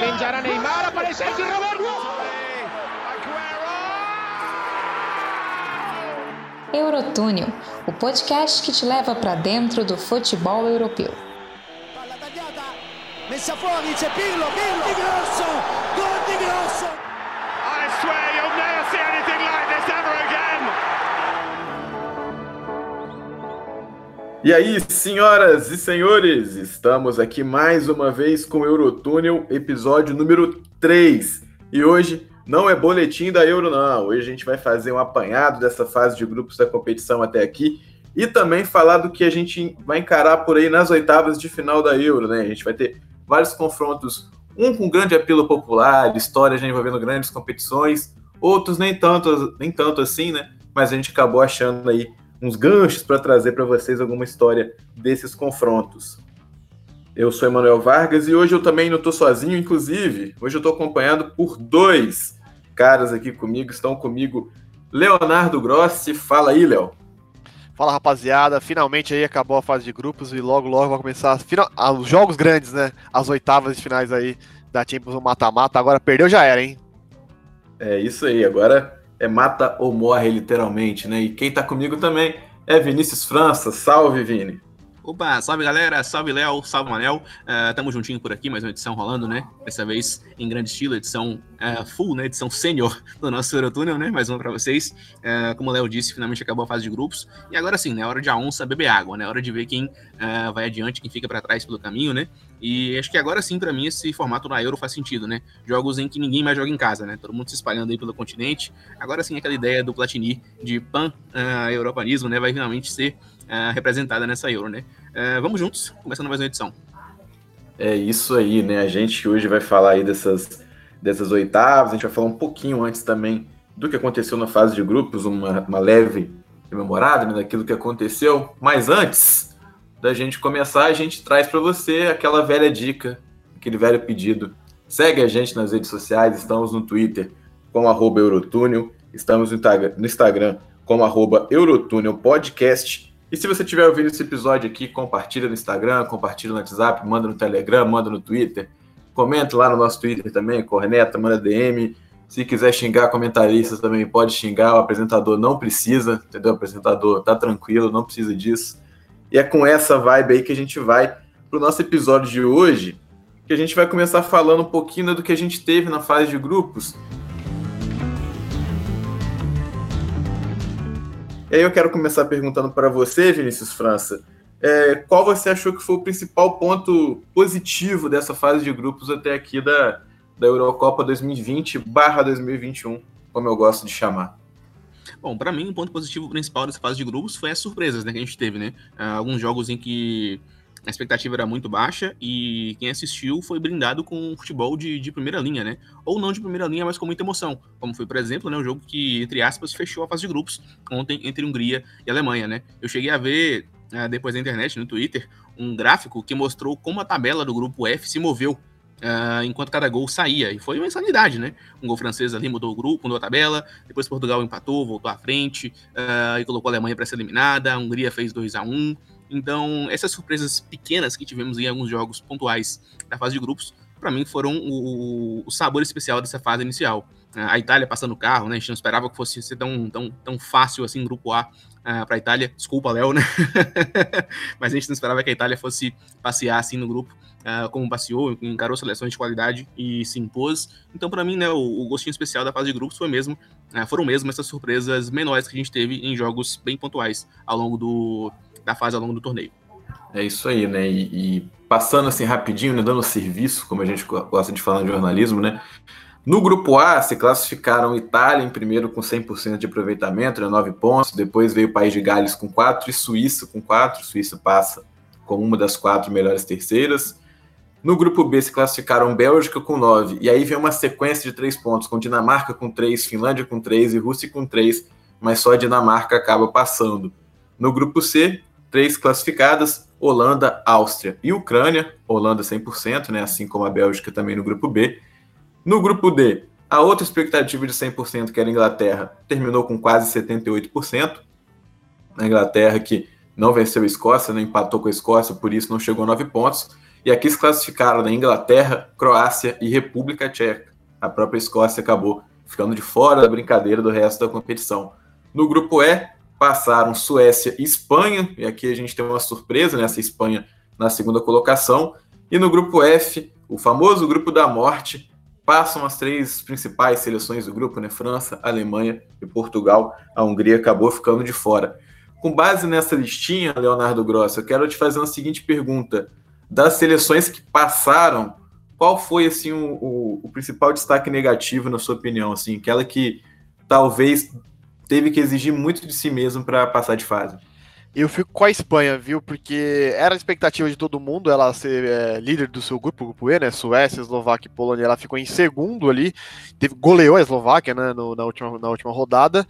Penjará Neymar, aparece aqui Roberto. Eurotúnel, o podcast que te leva para dentro do futebol europeu. Messa fuori, c'è Pirlo, Pirlo, di Grosso, gol di Grosso. E aí, senhoras e senhores, estamos aqui mais uma vez com o Eurotúnel, episódio número 3. E hoje não é boletim da Euro, não. Hoje a gente vai fazer um apanhado dessa fase de grupos da competição até aqui e também falar do que a gente vai encarar por aí nas oitavas de final da Euro, né? A gente vai ter vários confrontos, um com grande apelo popular, histórias envolvendo grandes competições, outros nem tanto, nem tanto assim, né? Mas a gente acabou achando aí uns ganchos para trazer para vocês alguma história desses confrontos. Eu sou Emanuel Vargas e hoje eu também não estou sozinho, inclusive, hoje eu estou acompanhado por dois caras aqui comigo, estão comigo Leonardo Grossi. Fala aí, Léo. Fala rapaziada, finalmente aí acabou a fase de grupos e logo logo vai começar ah, os jogos grandes, né? As oitavas de finais aí da Champions mata-mata. Agora perdeu já era, hein? É isso aí, agora é mata ou morre literalmente, né? E quem tá comigo também é Vinícius França. Salve, Vini. Opa, salve galera, salve Léo, salve Manel. Uh, tamo juntinho por aqui, mais uma edição rolando, né? Dessa vez em grande estilo, edição uh, full, né? Edição sênior do nosso Eurotúnel, né? Mais uma pra vocês. Uh, como o Léo disse, finalmente acabou a fase de grupos. E agora sim, né? Hora de a onça beber água, né? Hora de ver quem vai adiante, quem fica para trás pelo caminho, né? E acho que agora sim, para mim, esse formato na Euro faz sentido, né? Jogos em que ninguém mais joga em casa, né? Todo mundo se espalhando aí pelo continente. Agora sim, aquela ideia do Platini de pan-europanismo, né? Vai finalmente ser representada nessa Euro, né? É, vamos juntos, começando mais uma edição. É isso aí, né? A gente hoje vai falar aí dessas, dessas oitavas, a gente vai falar um pouquinho antes também do que aconteceu na fase de grupos, uma, uma leve rememorada né, daquilo que aconteceu. Mas antes da gente começar, a gente traz para você aquela velha dica, aquele velho pedido. Segue a gente nas redes sociais, estamos no Twitter com arroba Eurotúnel, estamos no Instagram como arroba Eurotúnel Podcast e se você estiver ouvindo esse episódio aqui, compartilha no Instagram, compartilha no WhatsApp, manda no Telegram, manda no Twitter. Comenta lá no nosso Twitter também, corneta, manda DM. Se quiser xingar comentaristas também pode xingar, o apresentador não precisa, entendeu? O apresentador tá tranquilo, não precisa disso. E é com essa vibe aí que a gente vai pro nosso episódio de hoje, que a gente vai começar falando um pouquinho do que a gente teve na fase de grupos E aí eu quero começar perguntando para você, Vinícius França, é, qual você achou que foi o principal ponto positivo dessa fase de grupos até aqui da, da Eurocopa 2020/2021, como eu gosto de chamar? Bom, para mim, o ponto positivo principal dessa fase de grupos foi as surpresas né, que a gente teve, né? Ah, alguns jogos em que a expectativa era muito baixa e quem assistiu foi brindado com futebol de, de, primeira linha, né? Ou não de primeira linha, mas com muita emoção. Como foi, por exemplo, né, o jogo que, entre aspas, fechou a fase de grupos ontem entre Hungria e Alemanha, né? Eu cheguei a ver, uh, depois da internet, no Twitter, um gráfico que mostrou como a tabela do grupo F se moveu Uh, enquanto cada gol saía. E foi uma insanidade, né? Um gol francês ali mudou o grupo, mudou a tabela. Depois Portugal empatou, voltou à frente uh, e colocou a Alemanha para ser eliminada. A Hungria fez 2 a 1 então, essas surpresas pequenas que tivemos em alguns jogos pontuais da fase de grupos, para mim foram o, o, sabor especial dessa fase inicial. A Itália passando o carro, né? A gente não esperava que fosse ser tão, tão, tão fácil assim, grupo A uh, para a Itália. Desculpa, Léo, né? Mas a gente não esperava que a Itália fosse passear assim no grupo, uh, como passeou, encarou seleções de qualidade e se impôs. Então, para mim, né, o, o, gostinho especial da fase de grupos foi mesmo, uh, foram mesmo essas surpresas menores que a gente teve em jogos bem pontuais ao longo do, da fase ao longo do torneio. É isso aí, né? E, e passando assim rapidinho, né, dando serviço, como a gente gosta de falar no jornalismo, né? No grupo A se classificaram Itália em primeiro com 100% de aproveitamento, né, 9 pontos. Depois veio o País de Gales com 4 e Suíça com 4. Suíça passa como uma das quatro melhores terceiras. No grupo B se classificaram Bélgica com 9. E aí vem uma sequência de 3 pontos, com Dinamarca com 3, Finlândia com 3 e Rússia com 3. Mas só a Dinamarca acaba passando. No grupo C, três classificadas, Holanda, Áustria e Ucrânia, Holanda 100%, né, assim como a Bélgica também no grupo B. No grupo D, a outra expectativa de 100%, que era a Inglaterra, terminou com quase 78%. A Inglaterra que não venceu a Escócia, não empatou com a Escócia, por isso não chegou a 9 pontos. E aqui se classificaram né, Inglaterra, Croácia e República Tcheca. A própria Escócia acabou ficando de fora da brincadeira do resto da competição. No grupo E, passaram Suécia e Espanha, e aqui a gente tem uma surpresa nessa Espanha na segunda colocação. E no grupo F, o famoso grupo da morte, passam as três principais seleções do grupo, né? França, Alemanha e Portugal. A Hungria acabou ficando de fora. Com base nessa listinha, Leonardo Gross, eu quero te fazer uma seguinte pergunta. Das seleções que passaram, qual foi assim o, o, o principal destaque negativo, na sua opinião? Assim, aquela que talvez teve que exigir muito de si mesmo para passar de fase? Eu fico com a Espanha, viu? Porque era a expectativa de todo mundo ela ser é, líder do seu grupo, grupo E, né? Suécia, Eslováquia e Polônia. Ela ficou em segundo ali, teve, goleou a Eslováquia né? No, na, última, na última rodada.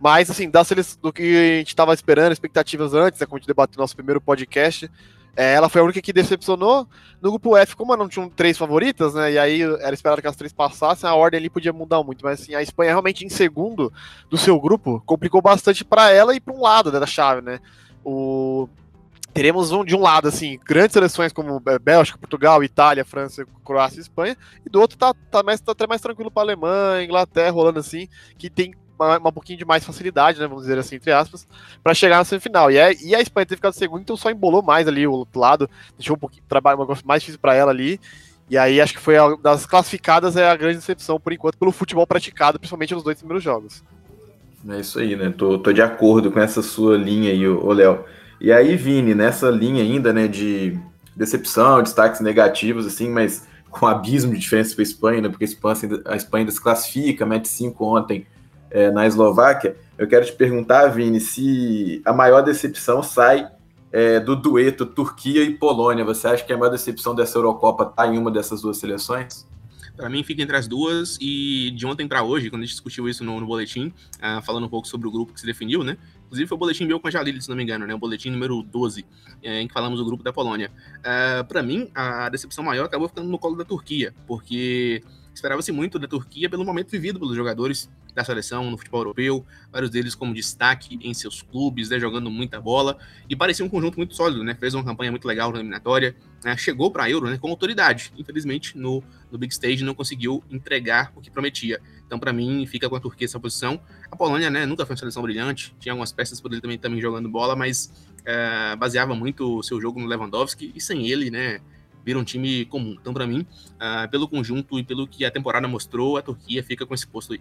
Mas, assim, das, do que a gente estava esperando, expectativas antes, né, como a gente debateu no nosso primeiro podcast, é, ela foi a única que decepcionou. No grupo F, como não tinham três favoritas, né? E aí era esperado que as três passassem, a ordem ali podia mudar muito. Mas assim, a Espanha realmente em segundo do seu grupo complicou bastante para ela e para um lado né, da chave, né? O teremos um, de um lado, assim, grandes seleções como Bélgica, Portugal, Itália, França, Croácia Espanha, e do outro tá, tá, mais, tá até mais tranquilo para Alemanha, Inglaterra, rolando assim, que tem uma, uma pouquinho de mais facilidade, né, vamos dizer assim, entre aspas, para chegar na semifinal. E, é, e a Espanha ter ficado segundo, então só embolou mais ali o outro lado, deixou um pouquinho trabalho mais difícil para ela ali. E aí acho que foi a, das classificadas é a grande decepção por enquanto pelo futebol praticado, principalmente nos dois primeiros jogos. É isso aí, né? Tô, tô de acordo com essa sua linha aí, ô Léo. E aí, Vini, nessa linha ainda, né, de decepção, destaques negativos, assim, mas com abismo de diferença para a Espanha, né? Porque a Espanha, a Espanha ainda se classifica, mete 5 ontem é, na Eslováquia, eu quero te perguntar, Vini, se a maior decepção sai é, do dueto Turquia e Polônia. Você acha que a maior decepção dessa Eurocopa está em uma dessas duas seleções? Para mim, fica entre as duas. E de ontem para hoje, quando a gente discutiu isso no, no boletim, uh, falando um pouco sobre o grupo que se definiu, né? Inclusive, foi o boletim meu com a Jalili, se não me engano, né? O boletim número 12, é, em que falamos do grupo da Polônia. Uh, para mim, a decepção maior acabou ficando no colo da Turquia, porque esperava-se muito da Turquia pelo momento vivido pelos jogadores da seleção no futebol europeu, vários deles como destaque em seus clubes, né, jogando muita bola, e parecia um conjunto muito sólido, né, fez uma campanha muito legal na eliminatória, né, chegou para a Euro né, com autoridade, infelizmente no, no Big Stage não conseguiu entregar o que prometia. Então, para mim, fica com a Turquia essa posição. A Polônia, né, nunca foi uma seleção brilhante, tinha algumas peças por ele também, também jogando bola, mas é, baseava muito o seu jogo no Lewandowski, e sem ele, né, vira um time comum. Então, para mim, uh, pelo conjunto e pelo que a temporada mostrou, a Turquia fica com esse posto aí.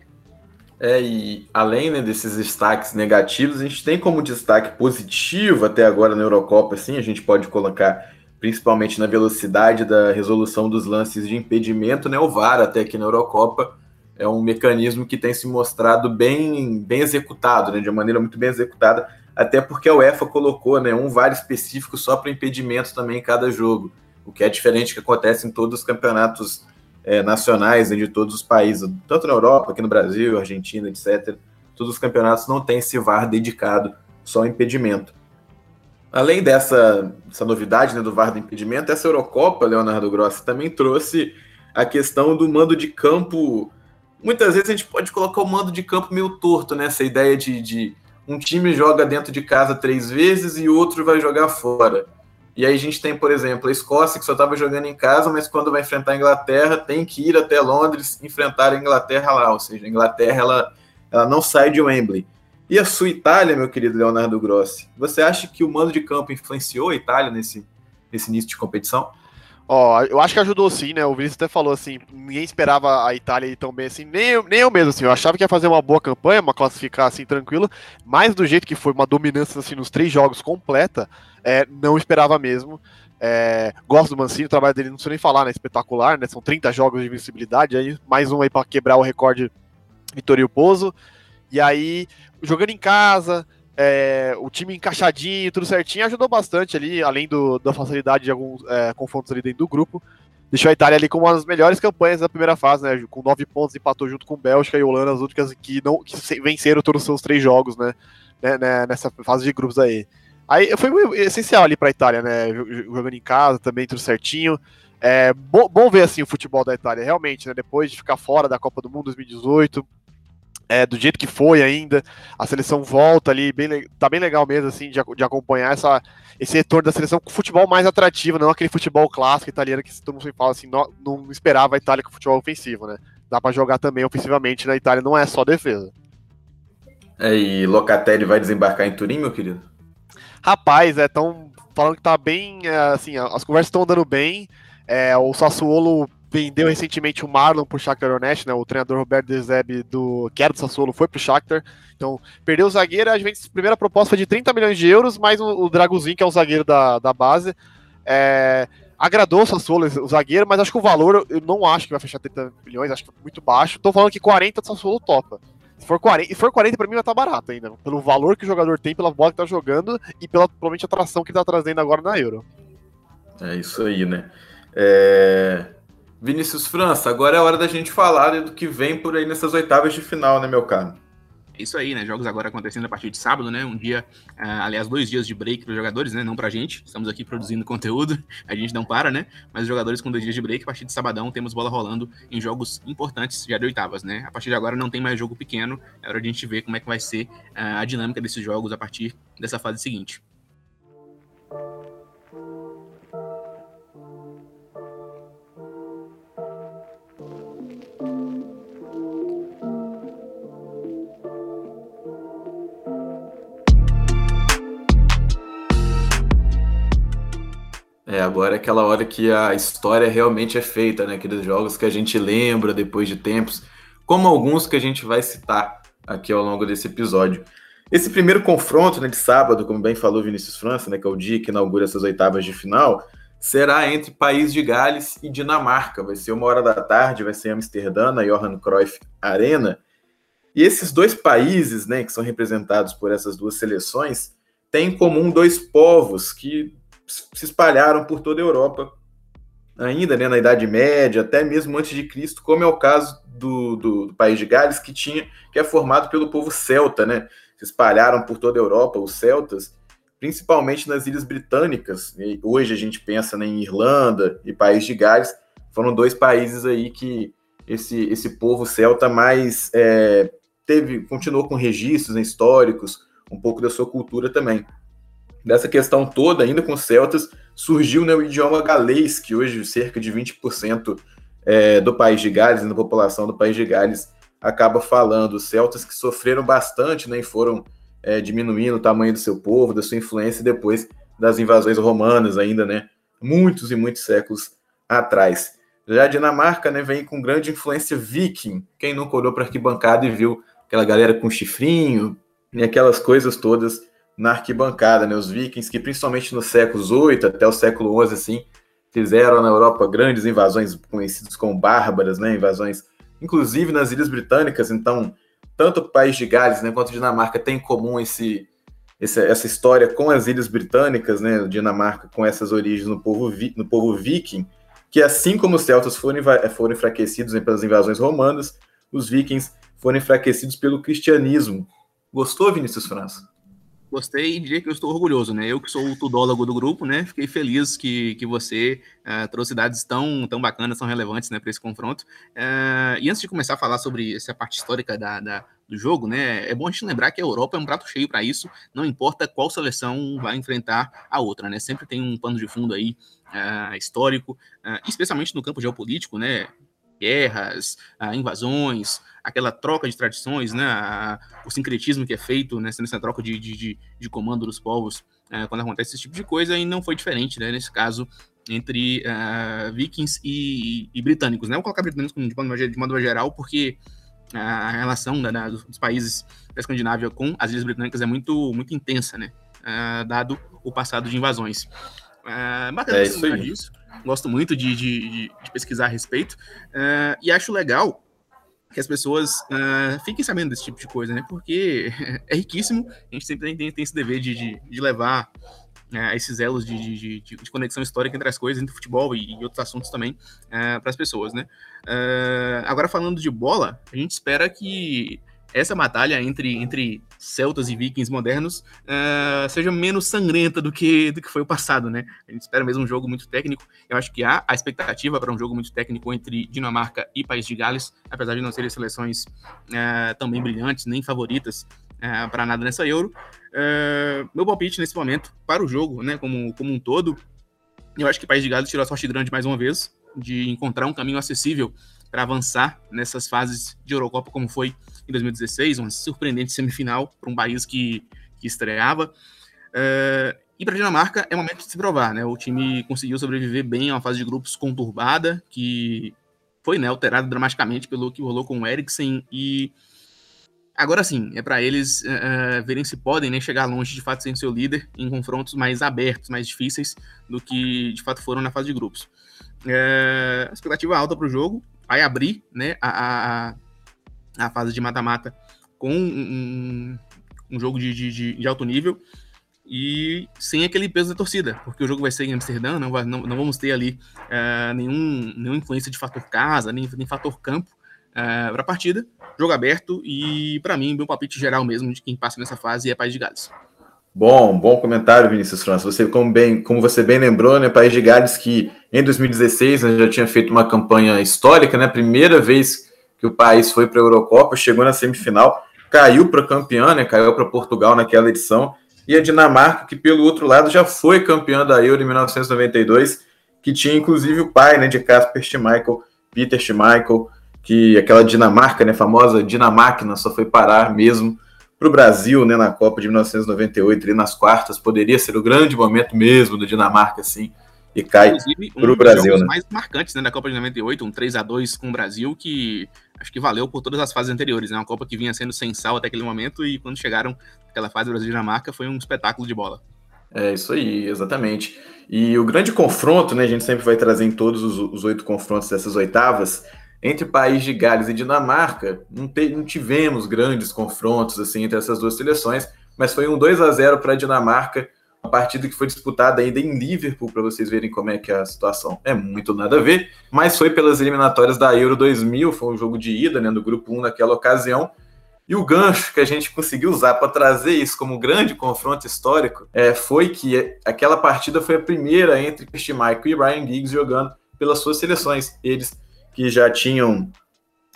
É, e além né, desses destaques negativos, a gente tem como destaque positivo até agora na Eurocopa, assim, a gente pode colocar principalmente na velocidade da resolução dos lances de impedimento, né? O VAR até aqui na Eurocopa é um mecanismo que tem se mostrado bem, bem executado, né? De uma maneira muito bem executada, até porque a UEFA colocou né, um VAR específico só para impedimento também em cada jogo, o que é diferente que acontece em todos os campeonatos é, nacionais né, de todos os países, tanto na Europa, aqui no Brasil, Argentina, etc. Todos os campeonatos não têm esse VAR dedicado só ao impedimento. Além dessa, dessa novidade né, do VAR do impedimento, essa Eurocopa, Leonardo Grossi, também trouxe a questão do mando de campo. Muitas vezes a gente pode colocar o mando de campo meio torto, né? Essa ideia de, de um time joga dentro de casa três vezes e outro vai jogar fora. E aí a gente tem, por exemplo, a Escócia, que só estava jogando em casa, mas quando vai enfrentar a Inglaterra, tem que ir até Londres enfrentar a Inglaterra lá. Ou seja, a Inglaterra ela, ela não sai de Wembley. E a sua Itália, meu querido Leonardo Grossi, você acha que o mando de campo influenciou a Itália nesse, nesse início de competição? Ó, eu acho que ajudou sim, né? O Vinícius até falou assim, ninguém esperava a Itália ir tão bem assim, nem eu, nem eu mesmo, assim. Eu achava que ia fazer uma boa campanha, uma classificar assim tranquilo, mas do jeito que foi, uma dominância assim nos três jogos completa, é, não esperava mesmo. É, gosto do Mancini, o trabalho dele não precisa nem falar, né? Espetacular, né? São 30 jogos de invencibilidade, aí mais um aí para quebrar o recorde Vitório Pozo. E aí, jogando em casa, é, o time encaixadinho, tudo certinho, ajudou bastante ali, além do, da facilidade de alguns é, confrontos ali dentro do grupo. Deixou a Itália ali com uma das melhores campanhas da primeira fase, né? Com nove pontos, empatou junto com Bélgica e Holanda, as únicas que, não, que venceram todos os seus três jogos, né? né, né nessa fase de grupos aí. Aí foi essencial ali para a Itália, né? Jogando em casa também, tudo certinho. É bom, bom ver assim o futebol da Itália, realmente, né? Depois de ficar fora da Copa do Mundo 2018, é, do jeito que foi ainda. A seleção volta ali, bem, tá bem legal mesmo, assim, de, de acompanhar essa, esse retorno da seleção com futebol mais atrativo, não aquele futebol clássico italiano que todo mundo fala assim, não, não esperava a Itália com futebol ofensivo, né? Dá para jogar também ofensivamente na Itália, não é só defesa. É, e Locatelli vai desembarcar em Turim, meu querido? Rapaz, é tão falando que tá bem, é, assim, as conversas estão andando bem. É, o Sassuolo vendeu recentemente o Marlon pro Shakhtar Donetsk, né? O treinador Roberto Dezeb do que era do Sassuolo foi pro Shakhtar. Então, perdeu o zagueiro, a gente primeira proposta foi de 30 milhões de euros, mais o, o que é o zagueiro da, da base. É, agradou o Sassuolo, o zagueiro, mas acho que o valor, eu não acho que vai fechar 30 milhões, acho que é muito baixo. Tô falando que 40 o Sassuolo topa. Se for 40, e for 40 pra mim vai estar tá barato ainda, pelo valor que o jogador tem, pela bola que tá jogando e pela provavelmente atração que ele tá trazendo agora na Euro. É isso aí, né? É... Vinícius França, agora é hora da gente falar do que vem por aí nessas oitavas de final, né, meu caro? É isso aí, né? Jogos agora acontecendo a partir de sábado, né? Um dia, uh, aliás, dois dias de break para os jogadores, né? Não para a gente. Estamos aqui produzindo conteúdo, a gente não para, né? Mas os jogadores com dois dias de break, a partir de sabadão, temos bola rolando em jogos importantes já de oitavas, né? A partir de agora não tem mais jogo pequeno, é hora de a gente ver como é que vai ser uh, a dinâmica desses jogos a partir dessa fase seguinte. É, agora é aquela hora que a história realmente é feita, né? Aqueles jogos que a gente lembra depois de tempos, como alguns que a gente vai citar aqui ao longo desse episódio. Esse primeiro confronto né, de sábado, como bem falou Vinícius França, né, que é o dia que inaugura essas oitavas de final, será entre País de Gales e Dinamarca. Vai ser uma hora da tarde, vai ser em Amsterdã, na Johan Cruyff Arena. E esses dois países, né, que são representados por essas duas seleções, têm em comum dois povos que se espalharam por toda a Europa, ainda né, na Idade Média, até mesmo antes de Cristo, como é o caso do, do, do, país de Gales, que tinha que é formado pelo povo celta, né? Se espalharam por toda a Europa, os celtas, principalmente nas ilhas britânicas. E hoje a gente pensa né, em Irlanda e País de Gales, foram dois países aí que esse, esse povo celta mais é, teve, continuou com registros né, históricos, um pouco da sua cultura também dessa questão toda, ainda com os celtas, surgiu né, o idioma galês, que hoje cerca de 20% é, do país de Gales, da população do país de Gales, acaba falando. Os celtas que sofreram bastante né, e foram é, diminuindo o tamanho do seu povo, da sua influência depois das invasões romanas ainda, né? Muitos e muitos séculos atrás. Já a Dinamarca né, vem com grande influência viking. Quem nunca olhou para arquibancada e viu aquela galera com chifrinho e aquelas coisas todas na arquibancada, né? Os vikings que principalmente nos séculos 8 até o século 11 assim, fizeram na Europa grandes invasões conhecidas como bárbaras, né? Invasões inclusive nas Ilhas Britânicas, então tanto o país de Gales, né, quanto a Dinamarca tem em comum esse, esse, essa história com as Ilhas Britânicas, né? Dinamarca com essas origens no povo no povo viking, que assim como os celtas foram, foram enfraquecidos né, pelas invasões romanas, os vikings foram enfraquecidos pelo cristianismo. Gostou, Vinícius França? Gostei e diria que eu estou orgulhoso, né? Eu que sou o tudólogo do grupo, né? Fiquei feliz que, que você uh, trouxe dados tão, tão bacanas, tão relevantes né, para esse confronto. Uh, e antes de começar a falar sobre essa parte histórica da, da, do jogo, né? É bom a gente lembrar que a Europa é um prato cheio para isso, não importa qual seleção vai enfrentar a outra, né? Sempre tem um pano de fundo aí uh, histórico, especialmente no campo geopolítico, né? guerras, invasões, aquela troca de tradições, né, a, o sincretismo que é feito nessa, nessa troca de, de, de comando dos povos é, quando acontece esse tipo de coisa, e não foi diferente, né, nesse caso, entre uh, vikings e, e, britânicos. Né? Vou colocar britânicos de modo, de modo geral, porque a relação da, da, dos países da Escandinávia com as Ilhas Britânicas é muito, muito intensa, né, uh, dado o passado de invasões. Uh, bacana é isso disso gosto muito de, de, de pesquisar a respeito, uh, e acho legal que as pessoas uh, fiquem sabendo desse tipo de coisa, né? Porque é riquíssimo, a gente sempre tem, tem esse dever de, de, de levar uh, esses elos de, de, conexão histórica entre as coisas, entre futebol e, e outros assuntos também, uh, para as pessoas, né? agora, falando de bola, a gente espera que essa batalha entre, entre celtas e vikings modernos uh, seja menos sangrenta do que, do que foi o passado, né? A gente espera mesmo um jogo muito técnico. Eu acho que há a expectativa para um jogo muito técnico entre Dinamarca e País de Gales, apesar de não serem seleções uh, também brilhantes, nem favoritas uh, para nada nessa Euro. meu palpite nesse momento para o jogo, né, como, como um todo, eu acho que País de Gales tirou a sorte grande mais uma vez de encontrar um caminho acessível para avançar nessas fases de Eurocopa, como foi em 2016, uma surpreendente semifinal para um país que, que estreava. Uh, e para a Dinamarca é momento de se provar, né? O time conseguiu sobreviver bem a uma fase de grupos conturbada, que foi né, alterada dramaticamente pelo que rolou com o Eriksen e agora sim é para eles uh, verem se podem né, chegar longe de fato sem seu líder em confrontos mais abertos, mais difíceis do que de fato foram na fase de grupos. Uh, expectativa alta para o jogo, vai abrir né, a, a fase de mata-mata com um, um jogo de, de, de, alto nível e sem aquele peso da torcida, porque o jogo vai ser em Amsterdã, não, vai, não, não vamos ter ali uh, nenhum, nenhuma influência de fator casa, nem, nem fator campo uh, é, para a partida. Jogo aberto e, para mim, meu palpite geral mesmo de quem passa nessa fase é País de Gales. Bom, bom comentário, Vinícius França. Você, como, bem, como você bem lembrou, né, País de Gales que em 2016 né, já tinha feito uma campanha histórica, né, primeira vez que o país foi para a Eurocopa, chegou na semifinal, caiu para campeã, né, caiu para Portugal naquela edição, e a Dinamarca, que pelo outro lado já foi campeã da Euro em 1992, que tinha inclusive o pai né, de Casper Schmeichel, Peter Schmeichel, que aquela Dinamarca, né, famosa Dinamáquina, só foi parar mesmo para o Brasil, né, na Copa de 1998, ali nas quartas, poderia ser o grande momento mesmo da Dinamarca, assim, e cai para o Brasil. né? mais marcantes né, da Copa de 98, um 3 a 2 com o Brasil, que acho que valeu por todas as fases anteriores, né? Uma Copa que vinha sendo sem sal até aquele momento, e quando chegaram aquela fase Brasil Dinamarca, foi um espetáculo de bola. É isso aí, exatamente. E o grande confronto, né? A gente sempre vai trazer em todos os oito confrontos dessas oitavas entre País de Gales e Dinamarca, não, te, não, tivemos grandes confrontos assim entre essas duas seleções, mas foi um 2 a 0 para a Dinamarca, partida que foi disputada ainda em Liverpool, para vocês verem como é que é a situação é muito nada a ver, mas foi pelas eliminatórias da Euro 2000, foi um jogo de ida né, no grupo 1 naquela ocasião, e o gancho que a gente conseguiu usar para trazer isso como um grande confronto histórico é, foi que aquela partida foi a primeira entre Michael e Ryan Giggs jogando pelas suas seleções. Eles que já tinham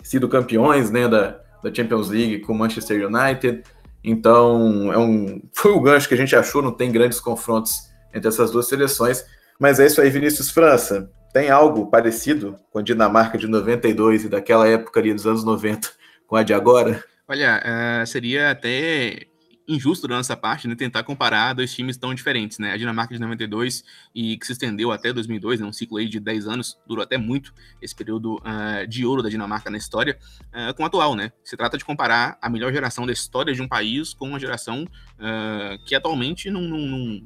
sido campeões né, da, da Champions League com o Manchester United. Então, é um, foi o gancho que a gente achou, não tem grandes confrontos entre essas duas seleções. Mas é isso aí, Vinícius França. Tem algo parecido com a Dinamarca de 92 e daquela época ali dos anos 90 com a de agora? Olha, uh, seria até injusto da nossa parte, né, tentar comparar dois times tão diferentes, né? A Dinamarca de 92 e que se estendeu até 2002, né, um ciclo aí de 10 anos, durou até muito esse período uh, de ouro da Dinamarca na história, uh, com o atual, né? Se trata de comparar a melhor geração da história de um país com uma geração uh, que atualmente não, não, não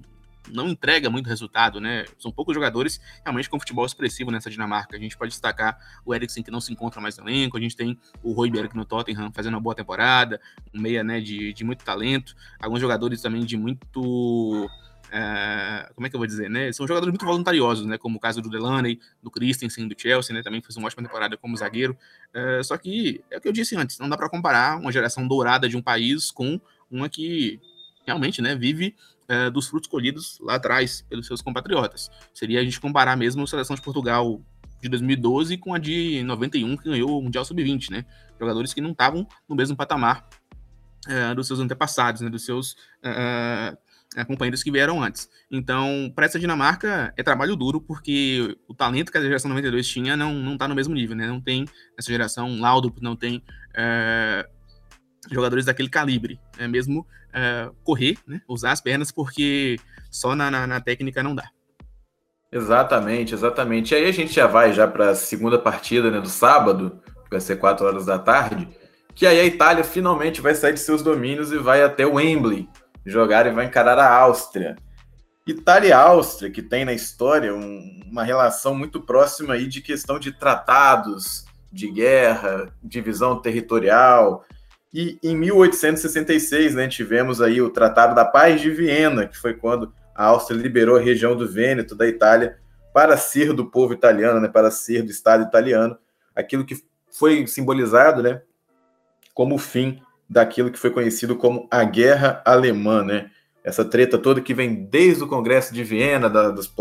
não entrega muito resultado, né? São poucos jogadores realmente com futebol expressivo nessa Dinamarca. A gente pode destacar o Eriksen, que não se encontra mais no elenco, a gente tem o Royberg no Tottenham fazendo uma boa temporada, um meia né, de, de muito talento, alguns jogadores também de muito. Uh, como é que eu vou dizer, né? São jogadores muito voluntariosos, né? Como o caso do Delaney, do Christensen, do Chelsea, né? Também fez uma ótima temporada como zagueiro. Uh, só que é o que eu disse antes, não dá para comparar uma geração dourada de um país com uma que realmente, né, vive é, dos frutos colhidos lá atrás pelos seus compatriotas. Seria a gente comparar mesmo a seleção de Portugal de 2012 com a de 91 que ganhou o Mundial Sub-20, né? Jogadores que não estavam no mesmo patamar é, dos seus antepassados, né? Dos seus é, é companheiros que vieram antes. Então, para essa Dinamarca é trabalho duro, porque o talento que a geração 92 tinha não, não tá no mesmo nível, né? Não tem essa geração Laudrup, não tem é, jogadores daquele calibre, é mesmo é, correr, né, usar as pernas, porque só na, na, na, técnica não dá. Exatamente, exatamente. E aí a gente já vai já para a segunda partida né, do sábado, vai ser 4 horas da tarde, que aí a Itália finalmente vai sair de seus domínios e vai até o Wembley jogar e vai encarar a Áustria. Itália e Áustria, que tem na história um, uma relação muito próxima aí de questão de tratados, de guerra, divisão territorial, e em 1866, né, tivemos aí o Tratado da Paz de Viena, que foi quando a Áustria liberou a região do Vêneto da Itália para ser do povo italiano, né, para ser do Estado italiano, aquilo que foi simbolizado, né, como o fim daquilo que foi conhecido como a Guerra Alemã, né? Essa treta toda que vem desde o Congresso de Viena, da, dos,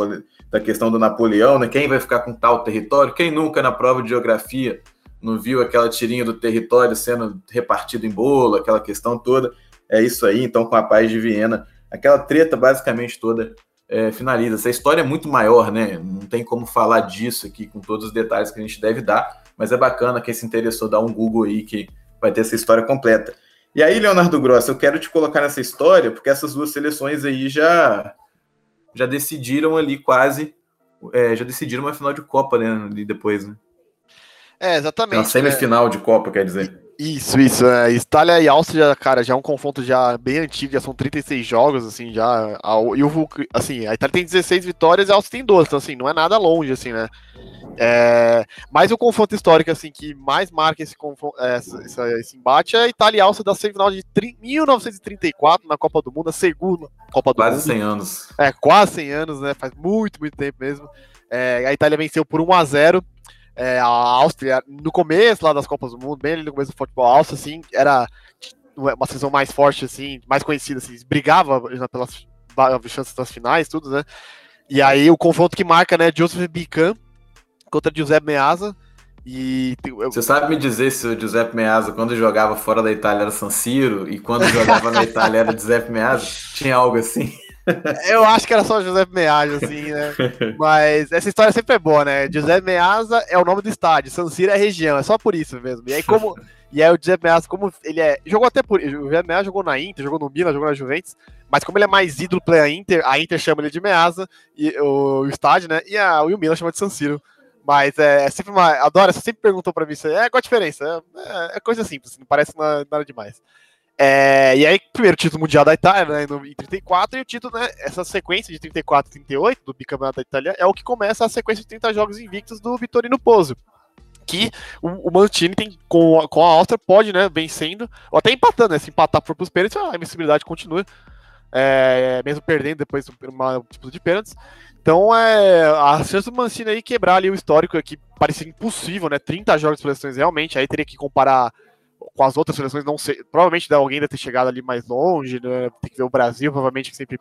da questão do Napoleão, né? Quem vai ficar com tal território? Quem nunca na prova de geografia não viu aquela tirinha do território sendo repartido em bolo, aquela questão toda? É isso aí, então, com a paz de Viena. Aquela treta basicamente toda é, finaliza. Essa história é muito maior, né? Não tem como falar disso aqui com todos os detalhes que a gente deve dar, mas é bacana quem se interessou dar um Google aí que vai ter essa história completa. E aí, Leonardo Gross, eu quero te colocar nessa história, porque essas duas seleções aí já já decidiram ali quase, é, já decidiram uma final de Copa, né? Ali depois, né? É, exatamente. Uma semifinal é. de Copa, quer dizer. Isso, isso. É. Itália e Áustria, cara, já é um confronto já bem antigo, já são 36 jogos, assim, já. A, e o, assim, a Itália tem 16 vitórias e a Áustria tem 12, então, assim, não é nada longe, assim, né? É, mas o confronto histórico, assim, que mais marca esse, é, esse, esse embate é a Itália e Áustria da semifinal de 1934 na Copa do Mundo, a segunda Copa do quase Mundo. Quase 100 anos. É, quase 100 anos, né? Faz muito, muito tempo mesmo. É, a Itália venceu por 1 a 0 é, a Áustria, no começo lá das Copas do Mundo, bem ali no começo do futebol, a Áustria, assim, era uma seleção mais forte, assim, mais conhecida, assim, brigava pelas chances das finais, tudo, né? E aí o confronto que marca, né, Joseph Bican contra Giuseppe Meazza, e você sabe me dizer se o Giuseppe Meazza, quando jogava fora da Itália, era San Siro e quando jogava na Itália era Giuseppe Meazza? Tinha algo assim? Eu acho que era só José Meazza, assim, né? Mas essa história sempre é boa, né? José Meazza é o nome do estádio, San Siro é a região, é só por isso mesmo. E aí, como. E aí o José Meazza, como ele é. Jogou até por. O José Meazza jogou na Inter, jogou no Milan, jogou na Juventus. Mas como ele é mais ídolo play Inter, a Inter chama ele de Meazza, e, o, o estádio, né? E, a, e o Milan chama de San Siro. Mas é, é sempre uma. Adora, você sempre perguntou pra mim isso aí. É, qual a diferença? É, é coisa simples, não parece nada, nada demais. É, e aí, primeiro título mundial da Itália, né, em 34, e o título, né, essa sequência de 34 e 38 do bicampeonato da Itália é o que começa a sequência de 30 jogos invictos do Vittorino Pozzo. Que o, o Mantini tem com, a, com a Áustria pode, né, vencendo, ou até empatando, né, se empatar por os pênaltis, a invencibilidade continua, é, mesmo perdendo depois uma tipo de pênaltis. Então, é, a chance do Mancini aí quebrar ali o histórico que parecia impossível, né, 30 jogos de seleções realmente, aí teria que comparar com as outras seleções, não sei. Provavelmente alguém deve ter chegado ali mais longe, né? tem que ver o Brasil, provavelmente sempre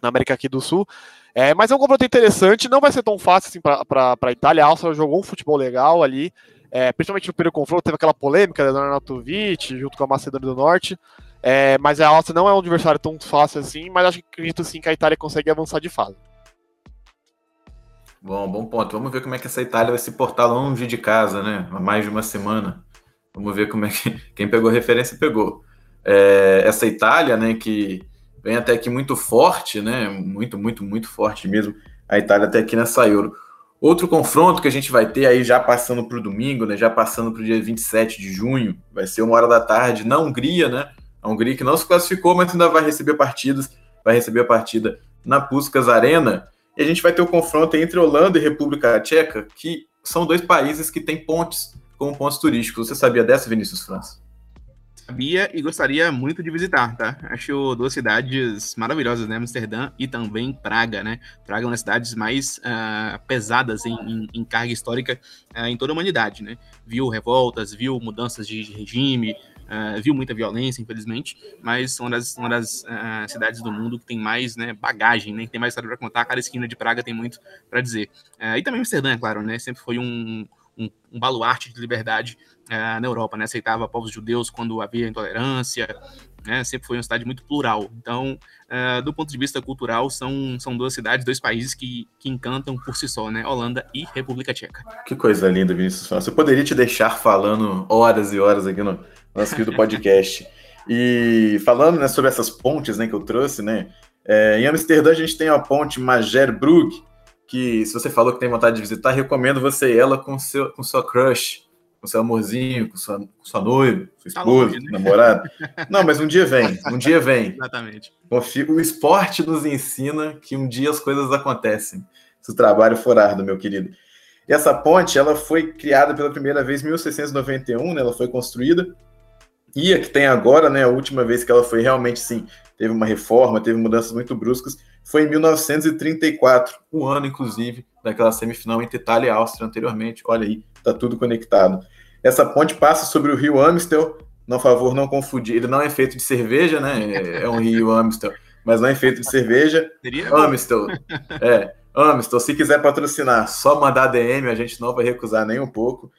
na América aqui do Sul. É, mas é um confronto interessante, não vai ser tão fácil assim para a Itália. A Áustria jogou um futebol legal ali, é, principalmente no primeiro confronto, teve aquela polêmica da Arnautovic junto com a Macedônia do Norte. É, mas a Áustria não é um adversário tão fácil assim, mas acho que acredito sim que a Itália consegue avançar de fase. Bom, bom ponto. Vamos ver como é que essa Itália vai se portar longe de casa, né? Há mais de uma semana. Vamos ver como é que quem pegou referência pegou. É, essa Itália, né, que vem até aqui muito forte, né, muito, muito, muito forte mesmo. A Itália até aqui nessa Euro. Outro confronto que a gente vai ter aí já passando para o domingo, né, já passando para o dia 27 de junho, vai ser uma hora da tarde na Hungria, né? A Hungria que não se classificou, mas ainda vai receber partidas, vai receber a partida na Puskas Arena. E a gente vai ter o confronto entre Holanda e República Tcheca, que são dois países que têm pontes como pontos turísticos. Você sabia dessa, Vinícius França? Sabia e gostaria muito de visitar, tá? Acho duas cidades maravilhosas, né? Amsterdã e também Praga, né? Praga é uma das cidades mais uh, pesadas em, em, em, carga histórica uh, em toda a humanidade, né? Viu revoltas, viu mudanças de regime, Uh, viu muita violência, infelizmente, mas uma das, uma das uh, cidades do mundo que tem mais né, bagagem, né, que tem mais história para contar. Cada esquina de Praga tem muito para dizer. Uh, e também Amsterdã, é claro, né, sempre foi um, um, um baluarte de liberdade uh, na Europa, né? Aceitava povos judeus quando havia intolerância, né? Sempre foi uma cidade muito plural. Então, uh, do ponto de vista cultural, são, são duas cidades, dois países que, que encantam por si só, né? Holanda e República Tcheca. Que coisa linda, Vinícius. Você poderia te deixar falando horas e horas aqui no nosso querido podcast. E falando né, sobre essas pontes né, que eu trouxe, né? É, em Amsterdã a gente tem a ponte Magerbrug, que se você falou que tem vontade de visitar, recomendo você ir ela com seu com sua crush, com seu amorzinho, com sua, com sua noiva, sua tá esposa, tá né? namorada. Não, mas um dia vem, um dia vem. Exatamente. O esporte nos ensina que um dia as coisas acontecem, se o trabalho for árduo, meu querido. E essa ponte, ela foi criada pela primeira vez em 1691, né? Ela foi construída. E a que tem agora, né? A última vez que ela foi realmente, sim, teve uma reforma, teve mudanças muito bruscas, foi em 1934, um ano, inclusive, daquela semifinal entre Itália e Áustria anteriormente. Olha aí, tá tudo conectado. Essa ponte passa sobre o rio Amstel, Por favor, não confundir. Ele não é feito de cerveja, né? É um Rio Amstel, mas não é feito de cerveja. Amstel. É, Amstel, se quiser patrocinar, só mandar DM, a gente não vai recusar nem um pouco.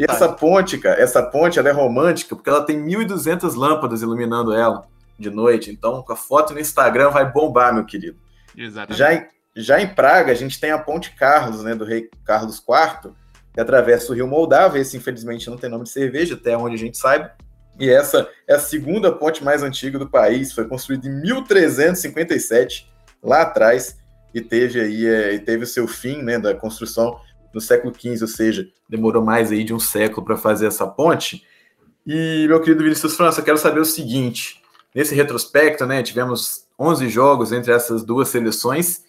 E essa ponte, cara, essa ponte ela é romântica porque ela tem 1.200 lâmpadas iluminando ela de noite. Então, com a foto no Instagram vai bombar, meu querido. Exatamente. Já em, já em Praga, a gente tem a Ponte Carlos, né, do rei Carlos IV, que atravessa o rio Moldávia. Esse, infelizmente, não tem nome de cerveja, até onde a gente saiba. E essa é a segunda ponte mais antiga do país. Foi construída em 1357, lá atrás, e teve aí é, e teve o seu fim, né, da construção no século XV, ou seja, demorou mais aí de um século para fazer essa ponte. E, meu querido Vinícius França, eu quero saber o seguinte: nesse retrospecto, né, tivemos 11 jogos entre essas duas seleções,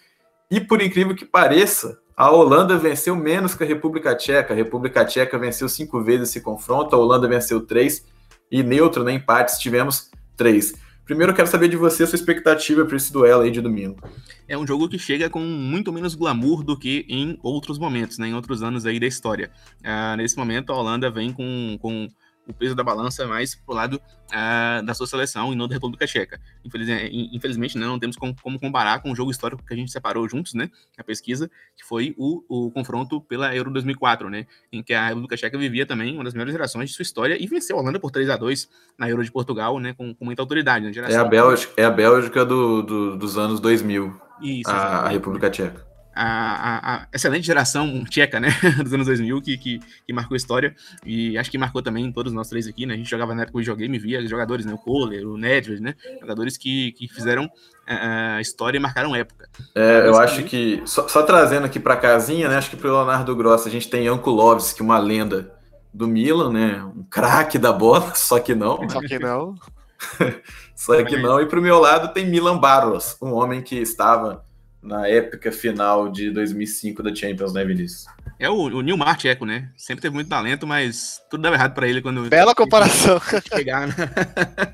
e por incrível que pareça, a Holanda venceu menos que a República Tcheca. A República Tcheca venceu cinco vezes esse confronto, a Holanda venceu três, e neutro, né, empates, tivemos três. Primeiro, eu quero saber de você a sua expectativa para esse duelo aí de domingo. É um jogo que chega com muito menos glamour do que em outros momentos, né, em outros anos aí da história. Uh, nesse momento, a Holanda vem com, com o peso da balança mais pro lado uh, da sua seleção e não da República Tcheca. Infelizmente, infelizmente né, não temos como, como, comparar com o jogo histórico que a gente separou juntos, né, a pesquisa, que foi o, o confronto pela Euro 2004, né, em que a República Tcheca vivia também uma das melhores gerações de sua história e venceu a Holanda por 3 a 2 na Euro de Portugal, né, com, com muita autoridade. Né, é, a Bélgica, é a Bélgica do, do, dos anos 2000, Isso, a, a República Tcheca a, a, a, excelente geração tcheca, né, dos anos 2000, que, que, que, marcou história, e acho que marcou também todos nós três aqui, né, a gente jogava na época do videogame, via jogadores, né, o Kohler, o Nedved, né, jogadores que, que fizeram a história e marcaram época. É, eu acho que, só, só, trazendo aqui para casinha, né, acho que pro Leonardo Gross a gente tem Jankulovski, uma lenda do Milan, né, um craque da bola, só que não. Só que não. só que não, e pro meu lado tem Milan Barros, um homem que estava na época final de 2005 da Champions, né, Vinícius? É o, o Nilmar Tcheco, né? Sempre teve muito talento, mas tudo dava errado para ele quando. Bela comparação. Chegar, né?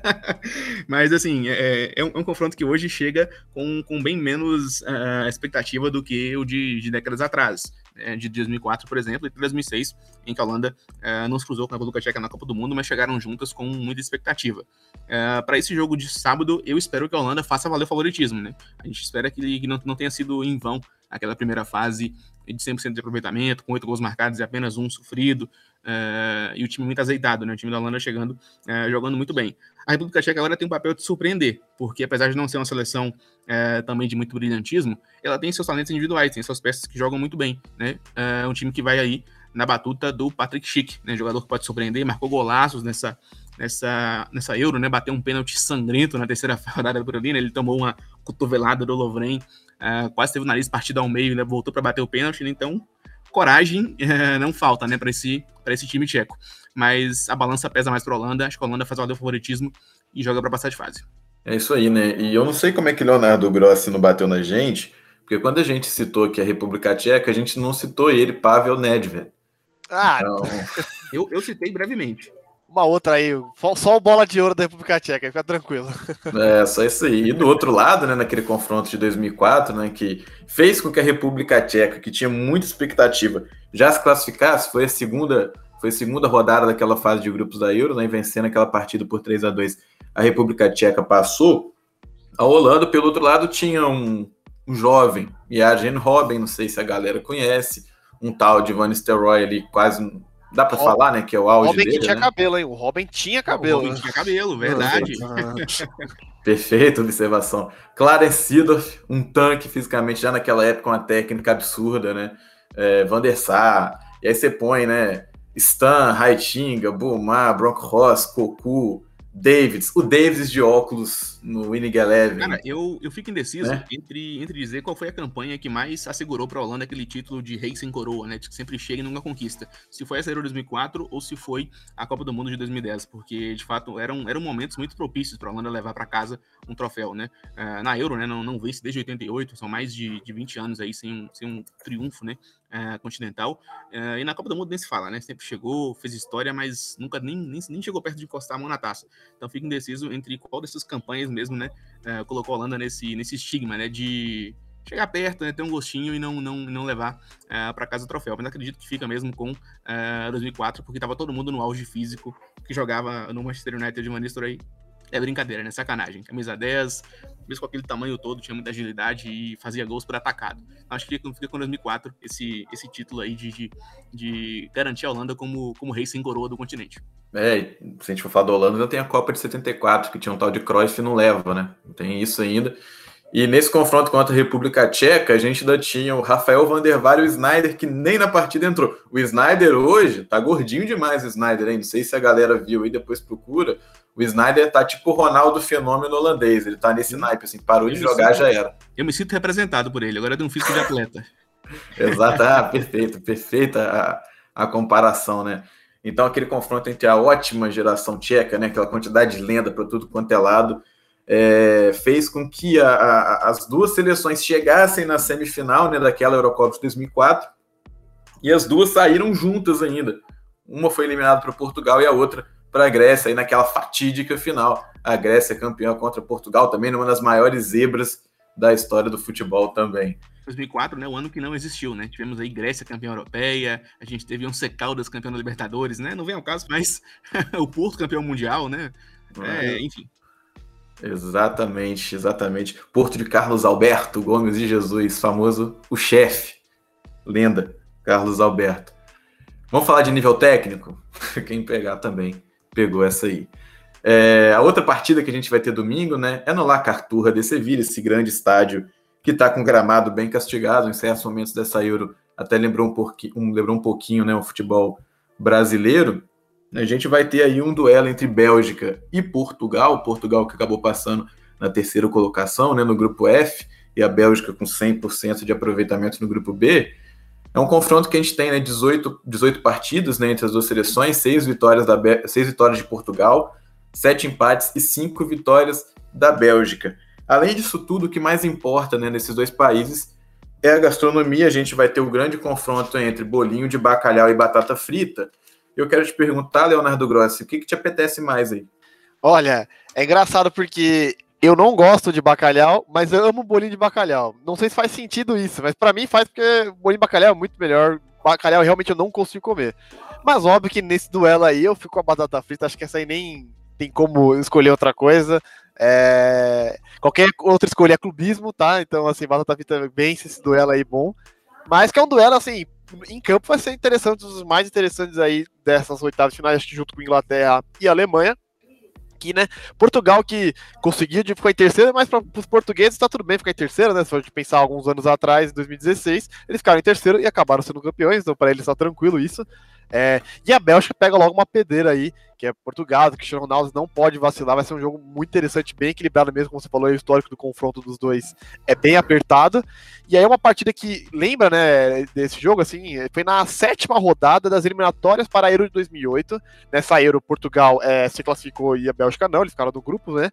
mas, assim, é, é, um, é, um, confronto que hoje chega com, com bem menos uh, expectativa do que o de, de décadas atrás. Né? De 2004, por exemplo, e 2006, em que a Holanda uh, não se cruzou com a República Tcheca na Copa do Mundo, mas chegaram juntas com muita expectativa. Uh, para esse jogo de sábado, eu espero que a Holanda faça valer o favoritismo, né? A gente espera que, que não, não tenha sido em vão aquela primeira fase de 100% de aproveitamento, com oito gols marcados e apenas um sofrido, uh, e o time muito azeitado, né? O time da Holanda chegando, uh, jogando muito bem. A República Tcheca agora tem um papel de surpreender, porque apesar de não ser uma seleção uh, também de muito brilhantismo, ela tem seus talentos individuais, tem suas peças que jogam muito bem, né? É um time que vai aí na batuta do Patrick Schick, né? Jogador que pode surpreender, marcou golaços nessa, nessa, nessa Euro, né? Bateu um pênalti sangrento na terceira rodada por ali, né? Ele tomou uma cotovelada do Lovren Uh, quase teve o nariz partido ao meio, né? Voltou para bater o pênalti, né? então coragem uh, não falta, né, para esse, esse time tcheco. Mas a balança pesa mais para a Holanda, acho que a Holanda faz o favoritismo e joga para passar de fase. É isso aí, né? E eu não sei como é que Leonardo Grossi não bateu na gente, porque quando a gente citou aqui a República Tcheca, a gente não citou ele, Pavel Nedved. Ah, então... eu, eu citei brevemente uma outra aí, só o bola de ouro da República Tcheca, fica tranquilo. É, só isso aí. E do outro lado, né, naquele confronto de 2004, né, que fez com que a República Tcheca, que tinha muita expectativa, já se classificasse, foi a segunda, foi a segunda rodada daquela fase de grupos da Euro, né, vencendo aquela partida por 3 a 2 a República Tcheca passou. A Holanda, pelo outro lado, tinha um, um jovem, Yagen Robin, não sei se a galera conhece, um tal de Van Nistelrooy ali, quase Dá pra Robin, falar, né? Que é o auge Robin dele, que tinha né? cabelo, hein? O Robin tinha cabelo. O Robin tinha cabelo, verdade. Perfeita observação. Clarence Seedorf, um tanque fisicamente, já naquela época, uma técnica absurda, né? É, Van der Sar, e aí você põe, né? Stan, Raitinga, Bulmar, Bronco Ross, Cocu, Davids, o Davids de óculos no Winning Eleven. Cara, eu, eu fico indeciso né? entre, entre dizer qual foi a campanha que mais assegurou para a Holanda aquele título de rei sem coroa, né? De que sempre chega e nunca conquista. Se foi essa Euro 2004 ou se foi a Copa do Mundo de 2010, porque de fato eram, eram momentos muito propícios para a Holanda levar para casa um troféu, né? Uh, na Euro, né? Não, não vence desde 88, são mais de, de 20 anos aí sem um, sem um triunfo, né? Uh, continental. Uh, e na Copa do Mundo nem se fala, né? Sempre chegou, fez história, mas nunca nem, nem, nem chegou perto de encostar a mão na taça. Então fico indeciso entre qual dessas campanhas mesmo, né? Uh, colocou a Holanda nesse, nesse estigma, né? De, chegar perto, né, ter um gostinho e não, não, não levar uh, para casa o troféu. Mas acredito que fica mesmo com uh, 2004, porque tava todo mundo no auge físico que jogava no Manchester United de Manistor aí. É brincadeira, né? Sacanagem. Camisa 10, mesmo com aquele tamanho todo, tinha muita agilidade e fazia gols por atacado. Acho que fica, com 2004 esse, esse título aí de, de, de garantir a Holanda como, como rei sem coroa do continente. É, se a gente for falar da Holanda, ainda tem a Copa de 74, que tinha um tal de Cruyff e não leva, né? Tem isso ainda. E nesse confronto contra a República Tcheca, a gente ainda tinha o Rafael Van der e o Snyder, que nem na partida entrou. O Snyder hoje tá gordinho demais, o Snyder, hein? Não sei se a galera viu aí, depois procura. O Snyder tá tipo o Ronaldo fenômeno holandês. Ele tá nesse naipe, assim, parou eu de jogar, sinto, já era. Eu me sinto representado por ele, agora tenho um físico de atleta. Exato, ah, perfeito, perfeita a, a comparação, né? Então, aquele confronto entre a ótima geração tcheca, né, aquela quantidade de lenda para tudo quanto é lado, é, fez com que a, a, as duas seleções chegassem na semifinal né, daquela Eurocopa de 2004 e as duas saíram juntas ainda. Uma foi eliminada para Portugal e a outra para a Grécia, aí naquela fatídica final. A Grécia campeã contra Portugal, também numa das maiores zebras da história do futebol também. 2004, né, o ano que não existiu, né? Tivemos aí Grécia campeã europeia, a gente teve um Secaldas campeão da Libertadores, né? Não vem ao caso, mas o Porto campeão mundial, né? É, enfim. Exatamente, exatamente. Porto de Carlos Alberto Gomes e Jesus, famoso o chefe, lenda, Carlos Alberto. Vamos falar de nível técnico? Quem pegar também pegou essa aí. É, a outra partida que a gente vai ter domingo, né, é no La Carturra de Sevilha, esse grande estádio que está com gramado bem castigado em certos momentos dessa Euro, até lembrou um, pouquinho, um, lembrou um pouquinho né, o futebol brasileiro. A gente vai ter aí um duelo entre Bélgica e Portugal, Portugal que acabou passando na terceira colocação, né, no grupo F, e a Bélgica com 100% de aproveitamento no grupo B. É um confronto que a gente tem né, 18, 18 partidas né, entre as duas seleções, seis vitórias, da seis vitórias de Portugal, sete empates e cinco vitórias da Bélgica. Além disso tudo, o que mais importa né, nesses dois países é a gastronomia. A gente vai ter o um grande confronto entre bolinho de bacalhau e batata frita, eu quero te perguntar, Leonardo Grossi, o que, que te apetece mais aí? Olha, é engraçado porque eu não gosto de bacalhau, mas eu amo bolinho de bacalhau. Não sei se faz sentido isso, mas para mim faz porque bolinho de bacalhau é muito melhor. Bacalhau realmente eu não consigo comer. Mas óbvio que nesse duelo aí eu fico com a batata frita, acho que essa aí nem tem como escolher outra coisa. É... Qualquer outra escolha é clubismo, tá? Então, assim, batata frita vence esse duelo aí bom. Mas que é um duelo, assim, em campo vai ser interessante, um dos mais interessantes aí dessas oitavas finais, junto com Inglaterra e Alemanha. Que, né, Portugal que conseguiu de ficar em terceiro, mas para os portugueses está tudo bem ficar em terceiro, né? Se a gente pensar alguns anos atrás, em 2016, eles ficaram em terceiro e acabaram sendo campeões, então para eles está tranquilo isso. É, e a Bélgica pega logo uma pedreira aí, que é Portugal, que Cristiano Ronaldo não pode vacilar, vai ser um jogo muito interessante, bem equilibrado mesmo, como você falou, o histórico do confronto dos dois é bem apertado. E aí é uma partida que lembra, né, desse jogo, assim, foi na sétima rodada das eliminatórias para a Euro de 2008. Nessa Euro, Portugal é, se classificou e a Bélgica não, eles ficaram no grupo, né?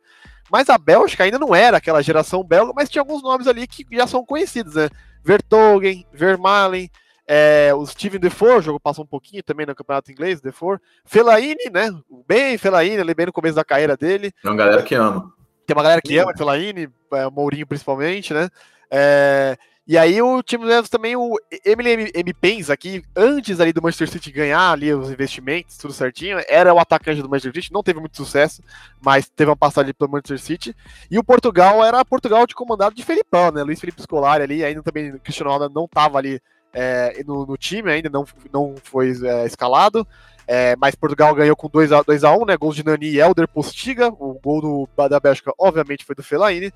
Mas a Bélgica ainda não era aquela geração belga, mas tinha alguns nomes ali que já são conhecidos, né? Vertogen, Vermaelen, é, o Steven Defoe jogou, passou um pouquinho também no campeonato inglês, Defoe. Fellaini, né? Bem Fellaini, ali bem no começo da carreira dele. Tem uma galera que ama. Tem uma galera que ama Fellaini, é, Mourinho principalmente, né? É, e aí o time leva também o Emily M. Pence aqui, antes ali do Manchester City ganhar ali os investimentos, tudo certinho, era o atacante do Manchester City, não teve muito sucesso, mas teve uma passagem pelo Manchester City. E o Portugal era Portugal de comandado de Felipão, né? Luiz Felipe Scolari ali, ainda também Cristiano Ronaldo não estava ali é, no, no, time, ainda não, não foi é, escalado. É, mas Portugal ganhou com 2x1, né? Gols de Nani e Helder Postiga. O gol do, da Bélgica, obviamente, foi do Fellaini.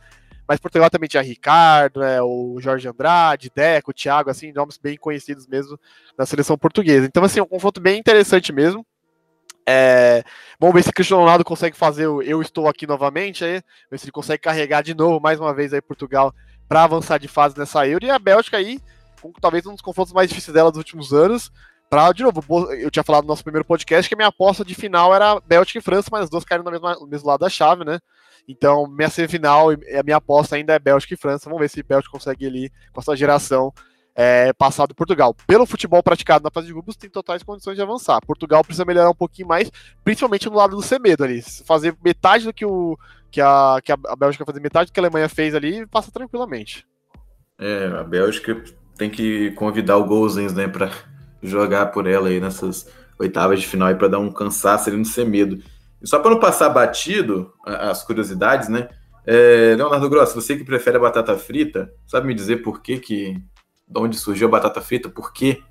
Mas Portugal também tinha Ricardo, né, o Jorge Andrade, Deco, Thiago, assim, nomes bem conhecidos mesmo na seleção portuguesa. Então, assim, um confronto bem interessante mesmo. É, vamos ver se Cristiano Ronaldo consegue fazer o Eu Estou Aqui novamente, aí, ver se ele consegue carregar de novo, mais uma vez, aí Portugal para avançar de fase nessa Euro. E a Bélgica aí talvez um dos confrontos mais difíceis dela dos últimos anos. Pra, de novo, eu tinha falado no nosso primeiro podcast que a minha aposta de final era Bélgica e França, mas as duas caíram no mesmo, no mesmo lado da chave, né? Então, minha semifinal e a minha aposta ainda é Bélgica e França. Vamos ver se Bélgica consegue ali, com essa geração, é, passar do Portugal. Pelo futebol praticado na fase de grupos, tem totais condições de avançar. Portugal precisa melhorar um pouquinho mais, principalmente no lado do Semedo ali. Fazer metade do que, o, que, a, que a Bélgica fazer metade do que a Alemanha fez ali, passa tranquilamente. É, a Bélgica tem que convidar o Gozens, né, para jogar por ela aí nessas oitavas de final aí para dar um cansaço ali no Semedo. E só para não passar batido as curiosidades, né? É, Leonardo Grosso, você que prefere a batata frita, sabe me dizer por que que de onde surgiu a batata frita? Por que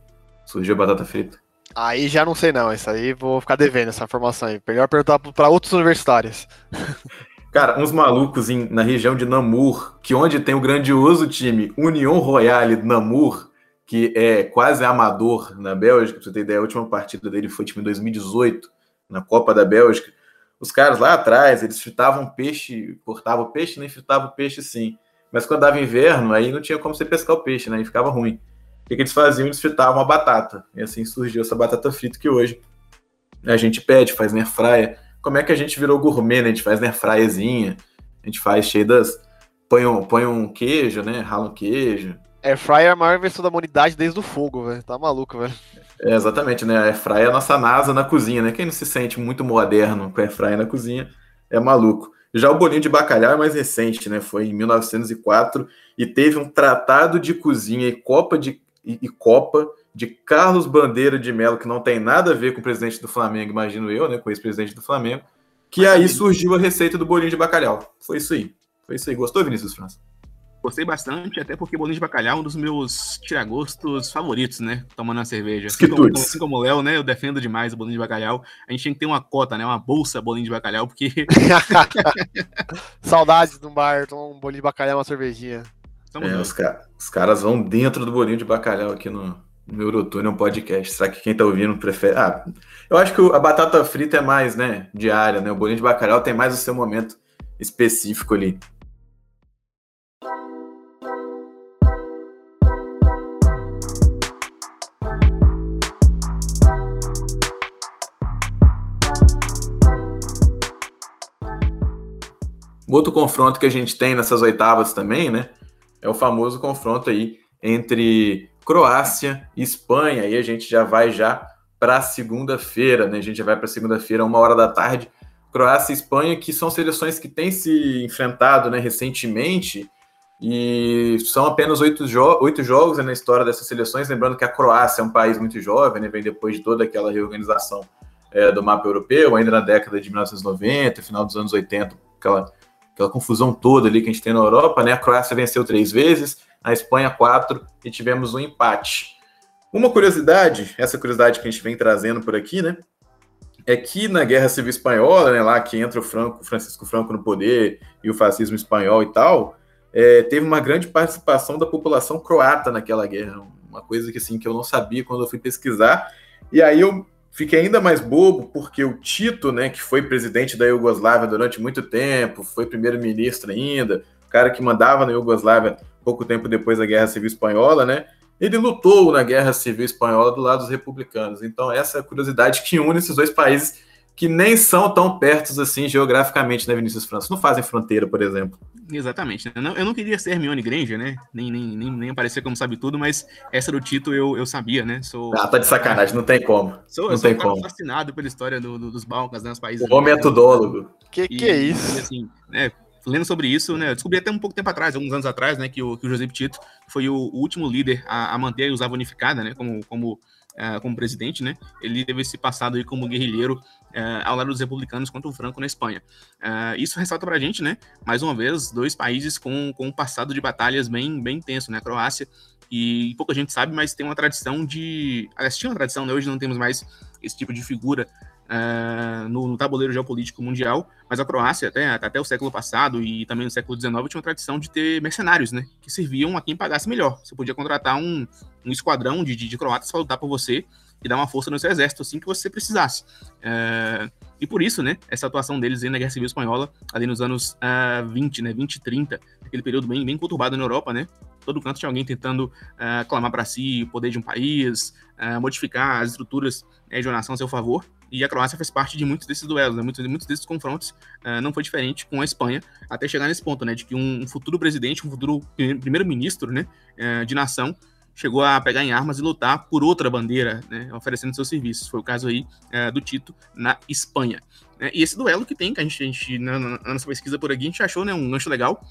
surgiu a batata frita? Aí já não sei não, isso aí vou ficar devendo essa informação aí. Melhor perguntar para outros universitários. Cara, uns malucos em, na região de Namur, que onde tem o grandioso time Union Royale Namur, que é quase amador na Bélgica, pra você ter ideia, a última partida dele foi em 2018, na Copa da Bélgica. Os caras lá atrás, eles fritavam peixe, cortavam peixe, nem fritavam peixe sim. Mas quando dava inverno, aí não tinha como você pescar o peixe, né? E ficava ruim. O que, que eles faziam? Eles fritavam a batata. E assim surgiu essa batata frita que hoje a gente pede, faz na fraia como é que a gente virou gourmet, né? A gente faz né, fraiezinha, a gente faz cheio das. Põe um, põe um queijo, né? Rala um queijo. Air fryer é a maior versão da humanidade desde o fogo, velho. Tá maluco, velho. É, exatamente, né? A air fryer é a nossa NASA na cozinha, né? Quem não se sente muito moderno com air fryer na cozinha é maluco. Já o bolinho de bacalhau é mais recente, né? Foi em 1904 e teve um tratado de cozinha e copa de e, e copa de Carlos Bandeira de Melo, que não tem nada a ver com o presidente do Flamengo, imagino eu, né, com o ex-presidente do Flamengo, que aí surgiu a receita do bolinho de bacalhau. Foi isso aí. Foi isso aí. Gostou, Vinícius França? Gostei bastante, até porque bolinho de bacalhau é um dos meus tiragostos favoritos, né? Tomando uma cerveja. Assim como, assim como o Léo, né? Eu defendo demais o bolinho de bacalhau. A gente tem que ter uma cota, né? Uma bolsa bolinho de bacalhau, porque. Saudades do bar, tomar um bolinho de bacalhau, uma cervejinha. É, os, ca os, caras vão dentro do bolinho de bacalhau aqui no, no Eurotúnel podcast. Será que quem tá ouvindo prefere? Ah, eu acho que a batata frita é mais, né, diária, né? O bolinho de bacalhau tem mais o seu momento específico ali. Outro confronto que a gente tem nessas oitavas também, né? É o famoso confronto aí entre Croácia e Espanha. E a gente já vai já para segunda-feira, né? A gente já vai para segunda-feira, uma hora da tarde. Croácia e Espanha, que são seleções que têm se enfrentado né, recentemente e são apenas oito, jo oito jogos né, na história dessas seleções. Lembrando que a Croácia é um país muito jovem, né, vem depois de toda aquela reorganização é, do mapa europeu, ainda na década de 1990, final dos anos 80, aquela, aquela confusão toda ali que a gente tem na Europa. Né, a Croácia venceu três vezes, a Espanha quatro e tivemos um empate. Uma curiosidade, essa curiosidade que a gente vem trazendo por aqui, né? É que na Guerra Civil Espanhola, né, lá que entra o Franco, Francisco Franco no poder e o fascismo espanhol e tal, é, teve uma grande participação da população croata naquela guerra, uma coisa que assim que eu não sabia quando eu fui pesquisar. E aí eu fiquei ainda mais bobo porque o Tito, né, que foi presidente da Iugoslávia durante muito tempo, foi primeiro-ministro ainda, o cara que mandava na Iugoslávia pouco tempo depois da Guerra Civil Espanhola, né? Ele lutou na Guerra Civil Espanhola do lado dos republicanos. Então, essa é a curiosidade que une esses dois países que nem são tão perto assim geograficamente, né, Vinícius França? Não fazem fronteira, por exemplo. Exatamente. Né? Eu não queria ser Hermione Granger, né? Nem, nem, nem, nem aparecer como sabe tudo, mas essa do Tito eu, eu sabia, né? Sou, ah, tá de sacanagem, não tem como. Sou, não eu sou tem um como. fascinado pela história do, do, dos Balcãs, né? Os países. O homem é tudólogo. Que que é isso? E, assim, né? lendo sobre isso, né, descobri até um pouco tempo atrás, alguns anos atrás, né, que o, que o José Tito foi o, o último líder a, a, manter a usava unificada, né, como, como, uh, como presidente, né, ele teve esse passado aí como guerrilheiro uh, ao lado dos republicanos contra o Franco na Espanha. Uh, isso ressalta pra gente, né, mais uma vez, dois países com, com um passado de batalhas bem, bem intenso, né, a Croácia e pouca gente sabe, mas tem uma tradição de. Aliás, tinha uma tradição, né? Hoje não temos mais esse tipo de figura uh, no, no, tabuleiro geopolítico mundial, mas a Croácia, até, até o século passado e também no século XIX, tinha uma tradição de ter mercenários, né? Que serviam a quem pagasse melhor. Você podia contratar um, um esquadrão de, de, de croatas para lutar por você e dar uma força no seu exército assim que você precisasse. Uh, e por isso, né, essa atuação deles na Guerra Civil Espanhola, ali nos anos uh, 20, né, 20 e 30, aquele período bem, bem conturbado na Europa, né, todo canto tinha alguém tentando uh, clamar para si o poder de um país, uh, modificar as estruturas né, de uma nação a seu favor, e a Croácia fez parte de muitos desses duelos, né? muitos, muitos desses confrontos uh, não foi diferente com a Espanha, até chegar nesse ponto, né, de que um, futuro presidente, um futuro primeiro-ministro, né, de nação, chegou a pegar em armas e lutar por outra bandeira, né, oferecendo seus serviços. Foi o caso aí do Tito na Espanha. e esse duelo que tem, que a gente, a gente na, na, nossa pesquisa por aqui, a gente achou né, um gancho legal,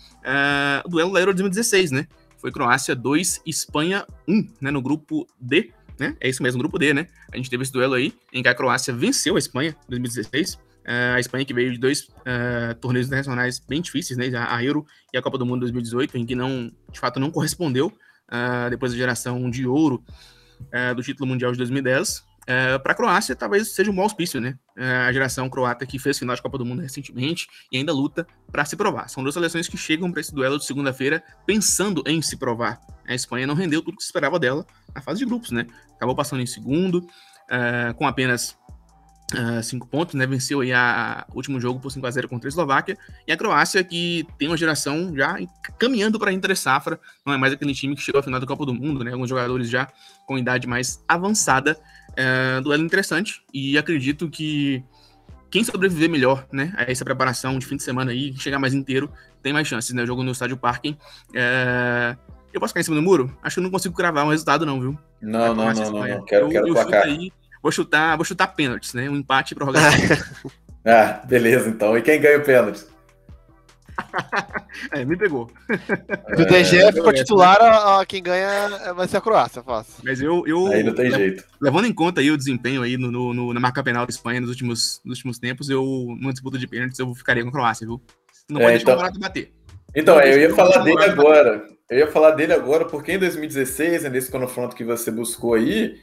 o duelo da Euro 2016, né, Foi Croácia 2, Espanha 1, né, no grupo D, né? É isso mesmo, grupo D, né? A gente teve esse duelo aí, em que a Croácia venceu a Espanha em 2016. Uh, a Espanha que veio de dois uh, torneios internacionais bem difíceis, né? A Euro e a Copa do Mundo 2018, em que não, de fato, não correspondeu uh, depois da geração de ouro do título mundial de 2010. Para a Croácia, talvez seja um bom auspício, né? a geração croata que fez final de Copa do Mundo recentemente e ainda luta para se provar. São duas seleções que chegam para esse duelo de segunda-feira pensando em se provar. A Espanha não rendeu tudo que se esperava dela na fase de grupos, né? Acabou passando em segundo, com apenas cinco pontos, né? Venceu aí a, último jogo por 5 a 0 contra a Eslováquia. E a Croácia, que tem uma geração já caminhando para entre safra, não é mais aquele time que chegou ao final da Copa do Mundo, né? Alguns jogadores já com idade mais avançada. Uh, duelo interessante. E acredito que quem sobreviver melhor, né? A essa preparação de fim de semana aí, chegar mais inteiro, tem mais chances, né? O jogo no estádio Parking. Uh, eu posso ficar em cima do muro? Acho que eu não consigo cravar um resultado, não, viu? Não, não, não, não, não, Quero, eu, quero eu placar. Aí, Vou chutar, vou chutar pênaltis, né? Um empate e prorrogação. ah, beleza, então. E quem ganha o pênalti? é, me pegou. Do DG ficou titular, a, a, quem ganha vai ser a Croácia, fácil. Mas eu, eu. Aí não tem jeito. Levando em conta aí o desempenho aí no, no, na marca penal da Espanha nos últimos, nos últimos tempos, eu, numa disputa de pênaltis, eu ficaria com a Croácia, viu? Não é, pode então... deixar o Morato bater. Então, eu ia falar dele agora. Eu ia falar dele agora, porque em 2016, nesse confronto que você buscou aí,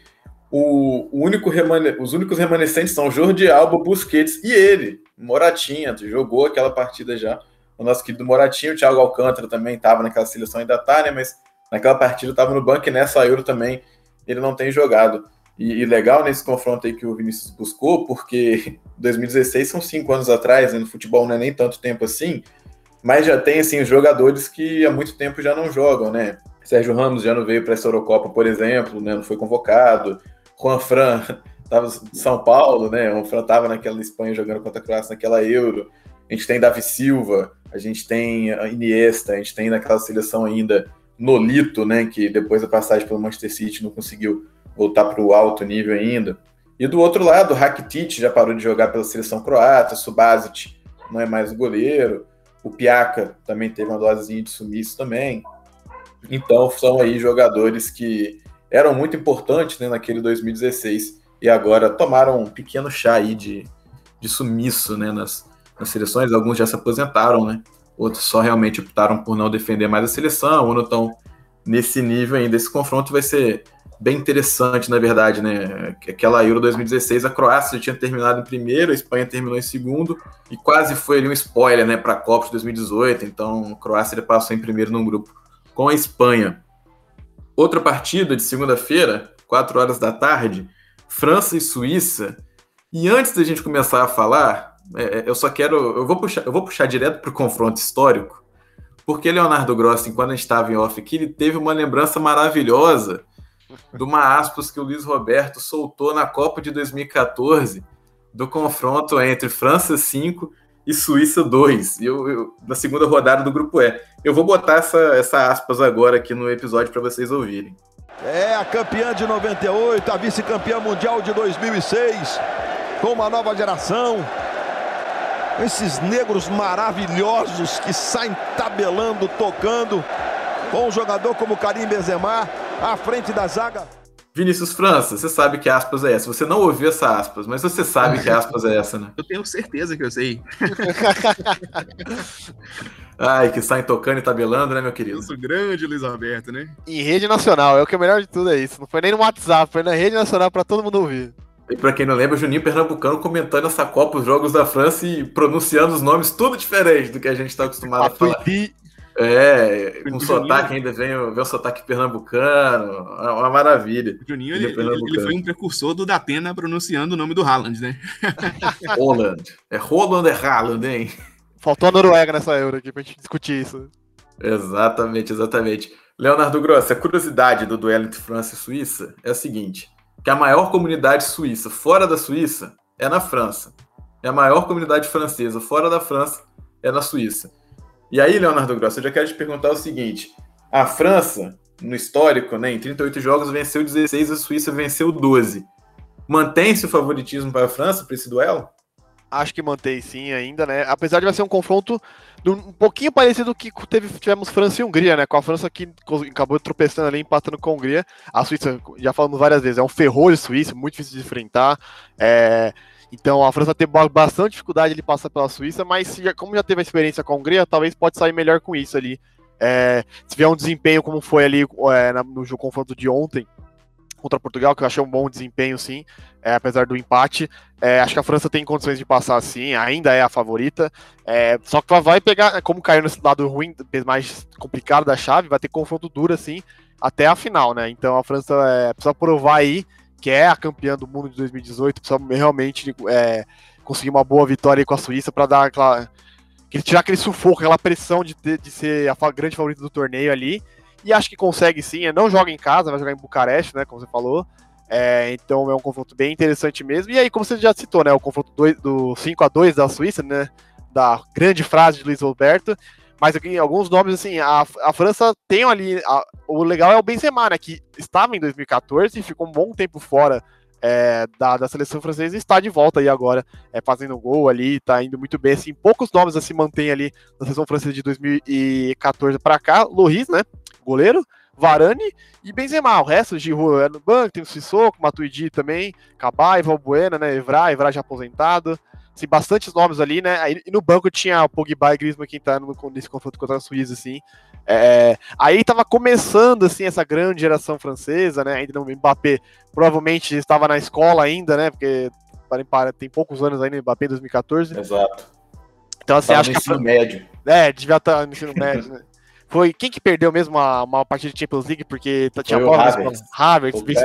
o, o único remane, os únicos remanescentes são Jordi Alba, Busquets e ele, Moratinha, jogou aquela partida já. O nosso querido Moratinha, o Thiago Alcântara também estava naquela seleção, ainda tá, né? Mas naquela partida estava no banco e nessa Euro também ele não tem jogado. E, e, legal nesse confronto aí que o Vinícius buscou, porque 2016 são cinco anos atrás, né? no futebol não é nem tanto tempo assim, mas já tem assim jogadores que há muito tempo já não jogam, né? Sérgio Ramos já não veio para essa Eurocopa, por exemplo, né? Não foi convocado. Juan Fran estava em São Paulo, né? O Fran estava naquela Espanha jogando contra a Croácia naquela Euro. A gente tem Davi Silva, a gente tem a Iniesta, a gente tem naquela seleção ainda Nolito, né? Que depois da passagem pelo Manchester City não conseguiu voltar para o alto nível ainda. E do outro lado, Rakitic já parou de jogar pela seleção croata, Subasic não é mais o goleiro, o Piaca também teve uma dosezinha de sumiço também. Então são aí jogadores que eram muito importantes né, naquele 2016 e agora tomaram um pequeno chá aí de, de sumiço né, nas, nas seleções. Alguns já se aposentaram, né? Outros só realmente optaram por não defender mais a seleção ou não estão nesse nível ainda. Esse confronto vai ser bem interessante, na verdade, né? Aquela Euro 2016, a Croácia tinha terminado em primeiro, a Espanha terminou em segundo, e quase foi ali um spoiler, né, para a Copa de 2018. Então, a Croácia passou em primeiro num grupo com a Espanha. Outra partida de segunda-feira, 4 horas da tarde, França e Suíça. E antes da gente começar a falar, é, é eu só quero. Eu vou puxar, eu vou puxar direto para o confronto histórico, porque Leonardo Grossi, quando a gente estava em off aqui, ele teve uma lembrança maravilhosa de uma aspas que o Luiz Roberto soltou na Copa de 2014 do confronto entre França 5 e Suíça 2, eu, eu, na segunda rodada do grupo E. Eu vou botar essa, essa aspas agora aqui no episódio para vocês ouvirem. É a campeã de 98, a vice-campeã mundial de 2006, com uma nova geração. Esses negros maravilhosos que saem tabelando, tocando, com um jogador como Karim Benzema à frente da zaga. Vinícius França, você sabe que aspas é essa. Você não ouviu essa aspas, mas você sabe que aspas é essa, né? Eu tenho certeza que eu sei. Ai, que saem tocando e tabelando, né, meu querido? Isso grande, Luiz Alberto, né? Em rede nacional, é o que é melhor de tudo é isso. Não foi nem no WhatsApp, foi na rede nacional para todo mundo ouvir. E pra quem não lembra, Juninho Pernambucano comentando essa Copa, os jogos da França e pronunciando os nomes tudo diferente do que a gente tá acostumado a, a falar. É, com sotaque ainda vem, vem o sotaque pernambucano, é uma maravilha. O Juninho, ele, ele, ele, foi um precursor do Datena pronunciando o nome do Haaland, né? Holland. É Holland é Haaland, hein? Faltou a Noruega nessa Euro aqui pra gente discutir isso. Exatamente, exatamente. Leonardo Grossa, a curiosidade do duelo entre França e Suíça é a seguinte, que a maior comunidade suíça fora da Suíça é na França. E a maior comunidade francesa fora da França é na Suíça. E aí, Leonardo Grosso, eu já quero te perguntar o seguinte: a França, no histórico, né, em 38 jogos, venceu 16, a Suíça venceu 12. Mantém-se o favoritismo para a França para esse duelo? Acho que mantém sim ainda, né? Apesar de vai ser um confronto um pouquinho parecido que teve, tivemos França e Hungria, né? Com a França que acabou tropeçando ali, empatando com a Hungria. A Suíça, já falamos várias vezes, é um ferrolho suíço, muito difícil de enfrentar. É... Então a França teve bastante dificuldade de passar pela Suíça, mas já, como já teve a experiência com a Hungria, talvez pode sair melhor com isso ali. É... se vier um desempenho como foi ali é, no confronto de ontem, contra Portugal, que eu achei um bom desempenho, sim, é, apesar do empate. É, acho que a França tem condições de passar, sim, ainda é a favorita. É, só que vai pegar, como caiu nesse lado ruim, mais complicado da chave, vai ter confronto duro, assim, até a final, né? Então a França é, precisa provar aí que é a campeã do mundo de 2018, precisa realmente é, conseguir uma boa vitória com a Suíça para dar aquela. tirar aquele sufoco, aquela pressão de, ter, de ser a grande favorita do torneio ali e acho que consegue sim. Não joga em casa, vai jogar em Bucareste, né? Como você falou. É, então é um confronto bem interessante mesmo. E aí, como você já citou, né? O confronto do, do 5 a 2 da Suíça, né? Da grande frase de Luiz Roberto. Mas aqui, alguns nomes, assim, a, a França tem ali. A, o legal é o Benzema, né? Que estava em 2014 e ficou um bom tempo fora é, da, da, seleção francesa e está de volta aí agora, é, fazendo gol ali, está indo muito bem, assim, poucos nomes assim mantêm ali na seleção francesa de 2014 para cá, Loris, né, goleiro, Varane e Benzema. O resto, Giroud é no banco, tem o Sissoko, Matuidi também, Cabai, Valbuena, né, Evra, Evra já aposentado. Assim, bastantes nomes ali, né? Aí, e no banco tinha o Pogba e Griezmann que entraram no, nesse confronto contra a Suíça, assim. É, aí tava começando, assim, essa grande geração francesa, né? Ainda no Mbappé provavelmente estava na escola ainda, né? Porque tem poucos anos ainda, Mbappé em 2014. Exato. Então, assim, tava acho que. Ensino médio. É, devia estar tá no ensino médio, né? Foi quem que perdeu mesmo uma, uma partida de Champions League porque tinha o prova Havertz. Havertz, vice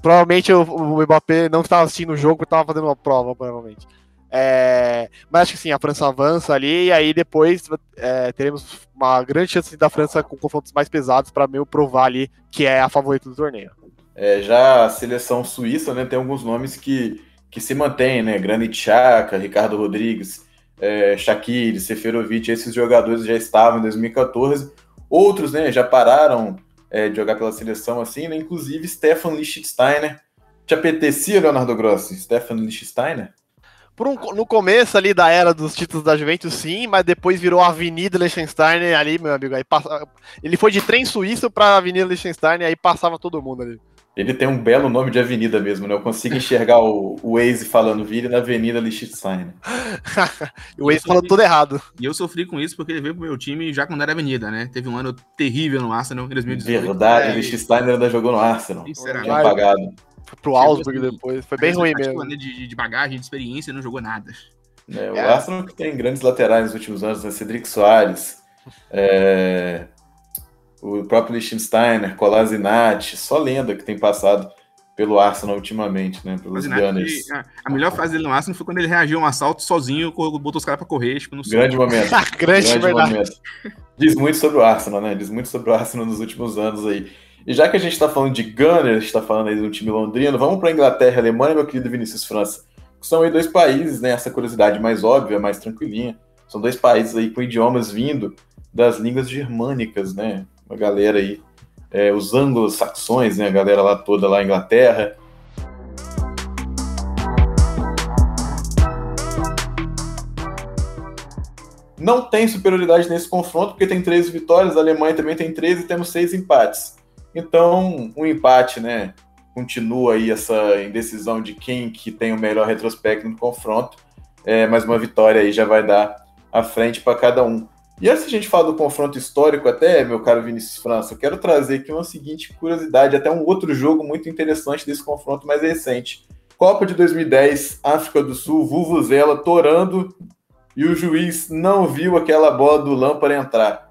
Provavelmente o, o Mbappé não estava assistindo o jogo estava fazendo uma prova, provavelmente. É, mas acho que sim, a França avança ali e aí depois é, teremos uma grande chance da França com confrontos mais pesados para meio provar ali que é a favorita do torneio. É, já a seleção suíça né, tem alguns nomes que, que se mantêm, né? Granit Xhaka, Ricardo Rodrigues, é, Shaqiri, Seferovic, esses jogadores já estavam em 2014. Outros, né, já pararam é, de jogar pela seleção assim, né? Inclusive Stefan Lichtsteiner. Te apetecia, Leonardo Grossi? Stefan Lichtsteiner? Por um, no começo ali da era dos títulos da Juventus, sim, mas depois virou Avenida Liechtenstein ali, meu amigo. Aí passa, ele foi de trem suíço para Avenida Liechtenstein e aí passava todo mundo ali. Ele tem um belo nome de avenida mesmo, né? Eu consigo enxergar o, o Waze falando vire na Avenida Liechtenstein. o Waze falou tudo errado. E eu sofri com isso porque ele veio pro meu time já quando era avenida, né? Teve um ano terrível no Arsenal em 2018. Verdade, é, Liechtenstein ainda jogou no Arsenal. Sinceramente. Apagado. Foi pro Augsburg depois, foi bem ruim mesmo. De, de bagagem, de experiência, não jogou nada. É, o é. Arsenal que tem grandes laterais nos últimos anos, né? Cedric Soares, é, o próprio Liechtensteiner, Kolasinac, só lenda que tem passado pelo Arsenal ultimamente, né? Pelos Gunners. A, a, melhor fase dele no Arsenal foi quando ele reagiu a um assalto sozinho, botou os caras pra correr, tipo, no Grande momento. grande, grande momento. Diz muito sobre o Arsenal, né? Diz muito sobre o Arsenal nos últimos anos aí. E já que a gente tá falando de Gunners, está falando aí do time londrino, vamos para Inglaterra e Alemanha, meu querido Vinícius França. São aí dois países, né? Essa curiosidade mais óbvia, mais tranquilinha. São dois países aí com idiomas vindo das línguas germânicas, né? Uma galera aí é, os anglo-saxões, né, a galera lá toda lá na Inglaterra. Não tem superioridade nesse confronto, porque tem 13 vitórias, a Alemanha também tem 13 e temos seis empates. Então, um empate, né? Continua aí essa indecisão de quem que tem o melhor retrospecto no confronto, é, mas uma vitória aí já vai dar a frente para cada um. E antes a gente falar do confronto histórico, até, meu caro Vinícius França, eu quero trazer aqui uma seguinte curiosidade, até um outro jogo muito interessante desse confronto mais recente. Copa de 2010, África do Sul, Vuvuzela torando e o juiz não viu aquela bola do Lampard entrar.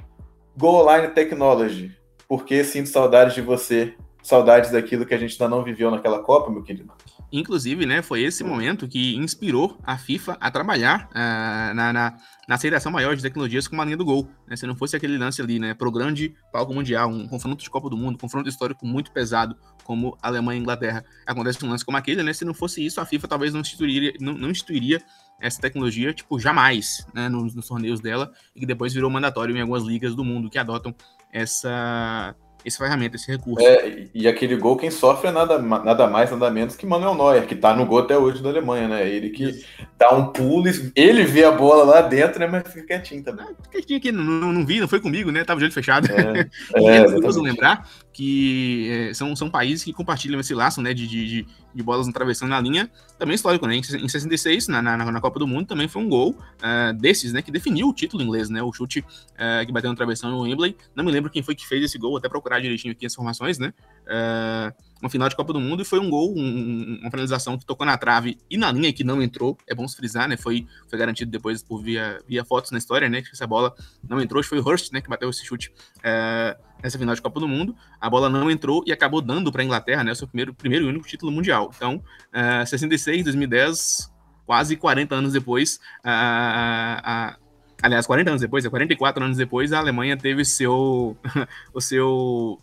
Goal Line Technology. Porque sinto saudades de você, saudades daquilo que a gente ainda não viveu naquela Copa, meu querido. Inclusive, né, foi esse momento que inspirou a FIFA a trabalhar uh, na, na, na aceleração maior de tecnologias com a linha do gol. Né? Se não fosse aquele lance ali, né, pro grande palco mundial, um confronto de Copa do Mundo, um confronto histórico muito pesado, como Alemanha e Inglaterra, acontece um lance como aquele, né? Se não fosse isso, a FIFA talvez não instituiria, não, não instituiria essa tecnologia, tipo, jamais, né, nos, nos torneios dela, e que depois virou mandatório em algumas ligas do mundo que adotam essa esse ferramenta, esse recurso. É, e aquele gol, quem sofre é nada, nada mais, nada menos que Manuel Neuer, que tá no gol até hoje da Alemanha, né? Ele que dá um pulo, ele vê a bola lá dentro, né? Mas fica quietinho também. Ah, fica quietinho aqui, não, não, vi, não foi comigo, né? Tava de olho fechado. É, é, é curioso lembrar que é, são, são países que compartilham esse laço, né? De, de, de bolas atravessando a linha, também histórico, né? Em 66, na, na, na Copa do Mundo, também foi um gol uh, desses, né? Que definiu o título inglês, né? O chute uh, que bateu no travessão no Wembley. Não me lembro quem foi que fez esse gol, até procurar direitinho aqui as informações, né? Uh, uma final de Copa do Mundo e foi um gol, um, uma finalização que tocou na trave e na linha que não entrou. É bom se frisar, né? Foi, foi garantido depois por via, via fotos na história, né? Que essa bola não entrou. Foi o Hurst, né? Que bateu esse chute uh, nessa final de Copa do Mundo. A bola não entrou e acabou dando para a Inglaterra, né? O seu primeiro, primeiro e único título mundial. Então, uh, 66, 2010, quase 40 anos depois, a, aliás, 40 anos depois, 44 anos depois, a Alemanha teve seu, o seu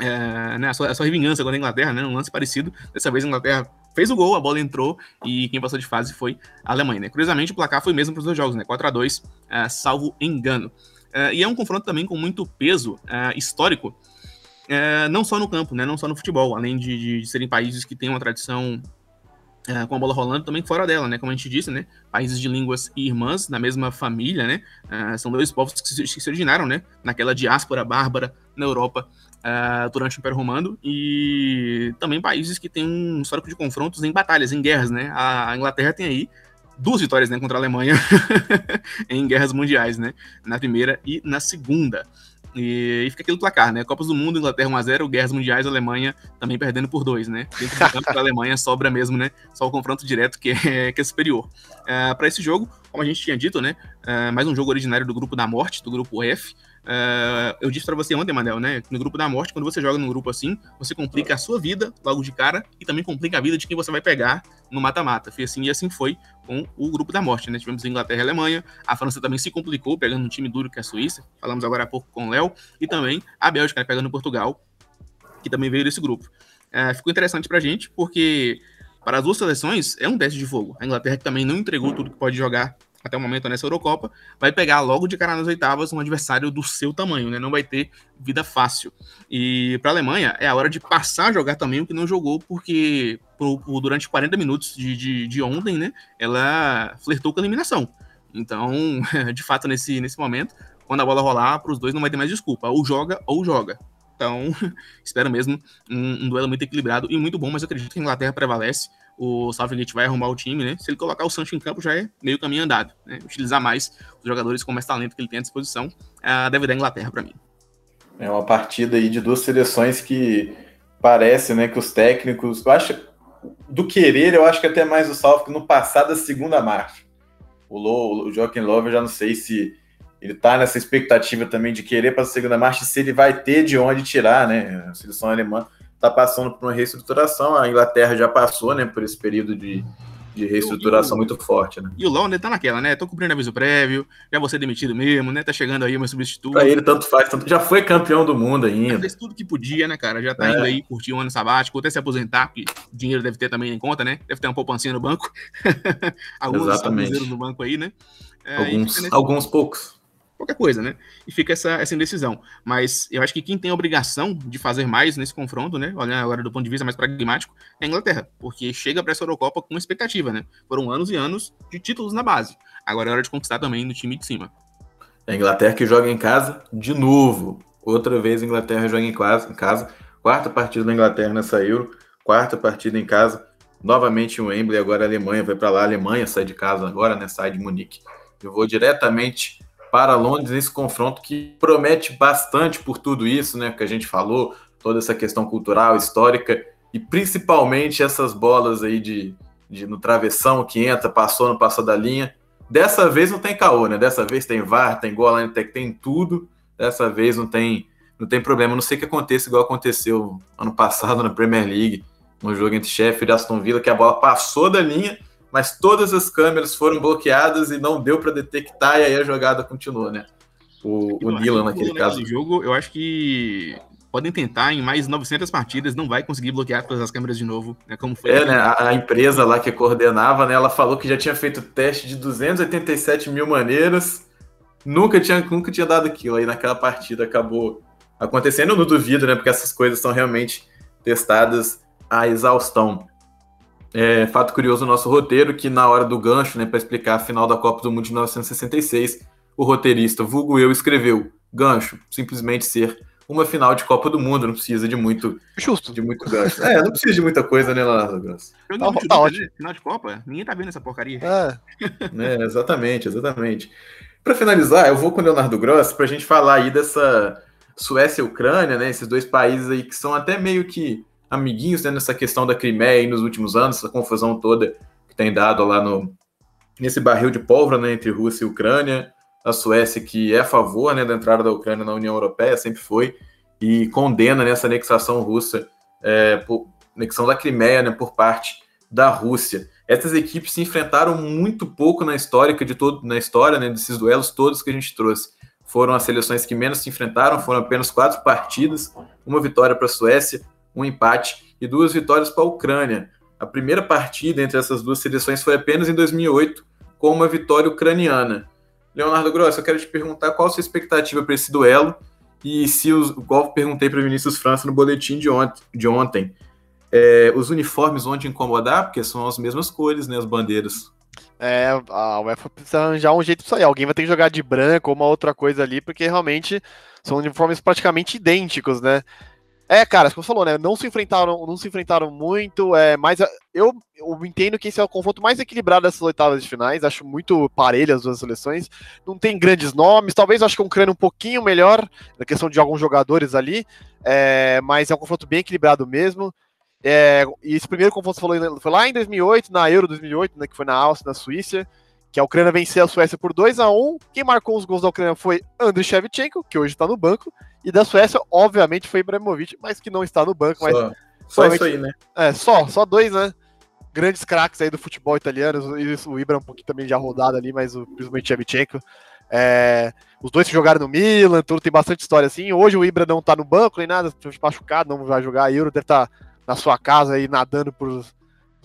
é, né, a, sua, a sua vingança contra a Inglaterra, né, um lance parecido. Dessa vez a Inglaterra fez o gol, a bola entrou e quem passou de fase foi a Alemanha. Né? Curiosamente, o placar foi mesmo para os dois jogos, né? 4 a 2 é, salvo engano. É, e é um confronto também com muito peso é, histórico, é, não só no campo, né, não só no futebol, além de, de serem países que têm uma tradição com a bola rolando também fora dela, né? Como a gente disse, né? Países de línguas irmãs, na mesma família, né? São dois povos que se, que se, originaram, né? Naquela diáspora bárbara na Europa durante o Império Romano e também países que têm um histórico de confrontos em batalhas, em guerras, né? A Inglaterra tem aí duas vitórias né, contra a Alemanha em guerras mundiais, né? Na primeira e na segunda. E, e, fica aquele placar, né? Copas do Mundo, Inglaterra 1x0, Guerras Mundiais, Alemanha também perdendo por 2, né? Dentro do campo da Alemanha sobra mesmo, né? Só o confronto direto que é, que é superior. Uh, Para esse jogo, como a gente tinha dito, né? Uh, mais um jogo originário do grupo da morte, do grupo F. Uh, eu disse para você ontem, Manel, né? No grupo da morte, quando você joga num grupo assim, você complica a sua vida logo de cara e também complica a vida de quem você vai pegar no mata-mata. Foi assim e assim foi com o grupo da morte, né? Tivemos Inglaterra e Alemanha, a França também se complicou, pegando um time duro que é a Suíça, falamos agora há pouco com o Léo, e também a Bélgica, né, pegando Portugal, que também veio desse grupo. Uh, ficou interessante pra gente, porque para as duas seleções é um teste de fogo. A Inglaterra também não entregou tudo que pode jogar até o momento nessa Eurocopa, vai pegar logo de cara nas oitavas um adversário do seu tamanho, né? Não vai ter vida fácil. E para a Alemanha é a hora de passar a jogar também o que não jogou, porque por, por, durante 40 minutos de, de, de, ontem, né? Ela flertou com a eliminação. Então, de fato, nesse, nesse momento, quando a bola rolar, para os dois não vai ter mais desculpa. Ou joga ou joga. Então, espero mesmo um, um duelo muito equilibrado e muito bom, mas eu acredito que a Inglaterra prevalece o Southgate vai arrumar o time, né? Se ele colocar o Sancho em campo, já é meio caminho andado. Né? Utilizar mais os jogadores com mais talento que ele tem à disposição, uh, deve dar Inglaterra para mim. É uma partida aí de duas seleções que parece, né, que os técnicos, eu acho, do querer, eu acho que até mais o Southgate no passado da segunda marcha. O, Low, o Joaquim Love, eu já não sei se ele tá nessa expectativa também de querer para a segunda marcha, se ele vai ter de onde tirar, né? A seleção alemã está passando por uma reestruturação. A Inglaterra já passou, né, por esse período de, de reestruturação o, muito forte, né? E o Londres tá naquela, né? Tô cumprindo aviso prévio, já vou ser demitido mesmo, né? Tá chegando aí o meu substituto. Pra ele tanto faz, tanto... já foi campeão do mundo ainda. Já fez tudo que podia, né, cara? Já tá é. indo aí curtir um ano sabático, até se aposentar, porque dinheiro deve ter também em conta, né? Deve ter uma poupancinha no banco. alguns Exatamente. no banco aí, né? É, alguns, nesse... alguns poucos qualquer coisa, né? E fica essa, essa indecisão. Mas eu acho que quem tem a obrigação de fazer mais nesse confronto, né? Olhando agora do ponto de vista mais pragmático, é a Inglaterra, porque chega para essa Eurocopa com expectativa, né? Foram anos e anos de títulos na base. Agora é hora de conquistar também no time de cima. É a Inglaterra que joga em casa de novo. Outra vez a Inglaterra joga em casa, em casa. Quarta partida da Inglaterra nessa Euro, quarta partida em casa. Novamente o Wembley, agora a Alemanha vai para lá. A Alemanha sai de casa agora, né? Sai de Munique. Eu vou diretamente para Londres nesse confronto que promete bastante por tudo isso, né, que a gente falou, toda essa questão cultural, histórica e principalmente essas bolas aí de, de no travessão que entra, passou, não passou da linha. Dessa vez não tem caô, né? Dessa vez tem VAR, tem gol, tem, tem tudo. Dessa vez não tem não tem problema. Não sei que aconteça igual aconteceu ano passado na Premier League, no jogo entre Sheffield e Aston Villa, que a bola passou da linha mas todas as câmeras foram bloqueadas e não deu para detectar, e aí a jogada continuou, né? O, o Dylan, naquele caso. jogo, eu acho que podem tentar em mais 900 partidas, não vai conseguir bloquear todas as câmeras de novo, né? Como foi. É, né? A, a, empresa lá que coordenava, né? Ela falou que já tinha feito teste de 287 mil maneiras, nunca tinha, nunca tinha dado aquilo. Aí naquela partida acabou acontecendo. Eu não duvido, né? Porque essas coisas são realmente testadas à exaustão. É, fato curioso, o nosso roteiro, que na hora do gancho, né, para explicar a final da Copa do Mundo de 1966, o roteirista, vulgo eu, escreveu gancho, simplesmente ser uma final de Copa do Mundo, não precisa de muito Justo. de muito gancho. É, não precisa de muita coisa, né, Leonardo Gancho? Tá, tá ótimo. Final de Copa? Ninguém tá vendo essa porcaria. É. é exatamente, exatamente. Para finalizar, eu vou com o Leonardo Gross para a gente falar aí dessa Suécia e Ucrânia, né? Esses dois países aí que são até meio que amiguinhos né, nessa questão da Crimeia aí nos últimos anos, essa confusão toda que tem dado lá no nesse barril de pólvora né, entre Rússia e Ucrânia. A Suécia que é a favor né, da entrada da Ucrânia na União Europeia, sempre foi, e condena né, anexação russa, é, por, anexação da Crimeia né, por parte da Rússia. Essas equipes se enfrentaram muito pouco na história de todo, na história né, desses duelos todos que a gente trouxe. Foram as seleções que menos se enfrentaram, foram apenas quatro partidas, uma vitória para a Suécia, um empate e duas vitórias para a Ucrânia. A primeira partida entre essas duas seleções foi apenas em 2008, com uma vitória ucraniana. Leonardo Gross, eu quero te perguntar qual a sua expectativa para esse duelo e se os, igual perguntei para o Vinícius França no boletim de ontem, de ontem é, os uniformes vão te incomodar, porque são as mesmas cores, né, as bandeiras. É, a UEFA precisa arranjar um jeito para sair. Alguém vai ter que jogar de branco ou uma outra coisa ali, porque realmente são uniformes praticamente idênticos, né? É, cara, como você falou, né? Não se enfrentaram, não se enfrentaram muito, é, mas eu, eu entendo que esse é o confronto mais equilibrado dessas oitavas de finais. Acho muito parelho as duas seleções. Não tem grandes nomes, talvez acho que um crânio um pouquinho melhor na questão de alguns jogadores ali, é, mas é um confronto bem equilibrado mesmo. É, e esse primeiro confronto falou foi lá em 2008, na Euro 2008, né, que foi na Áustria, na Suíça, que a Ucrânia venceu a Suécia por 2 a 1 Quem marcou os gols da Ucrânia foi Andriy Shevchenko, que hoje está no banco, e da Suécia, obviamente, foi Ibrahimovic, mas que não está no banco. Mas só, só isso aí, né? É, só, só dois, né? Grandes craques aí do futebol italiano. Isso, o Ibra um pouquinho também já rodado ali, mas o, principalmente Shevchenko. É, os dois se jogaram no Milan, tudo tem bastante história assim. Hoje o Ibra não tá no banco nem nada, machucado, não vai jogar. A Euro deve estar tá na sua casa aí nadando por os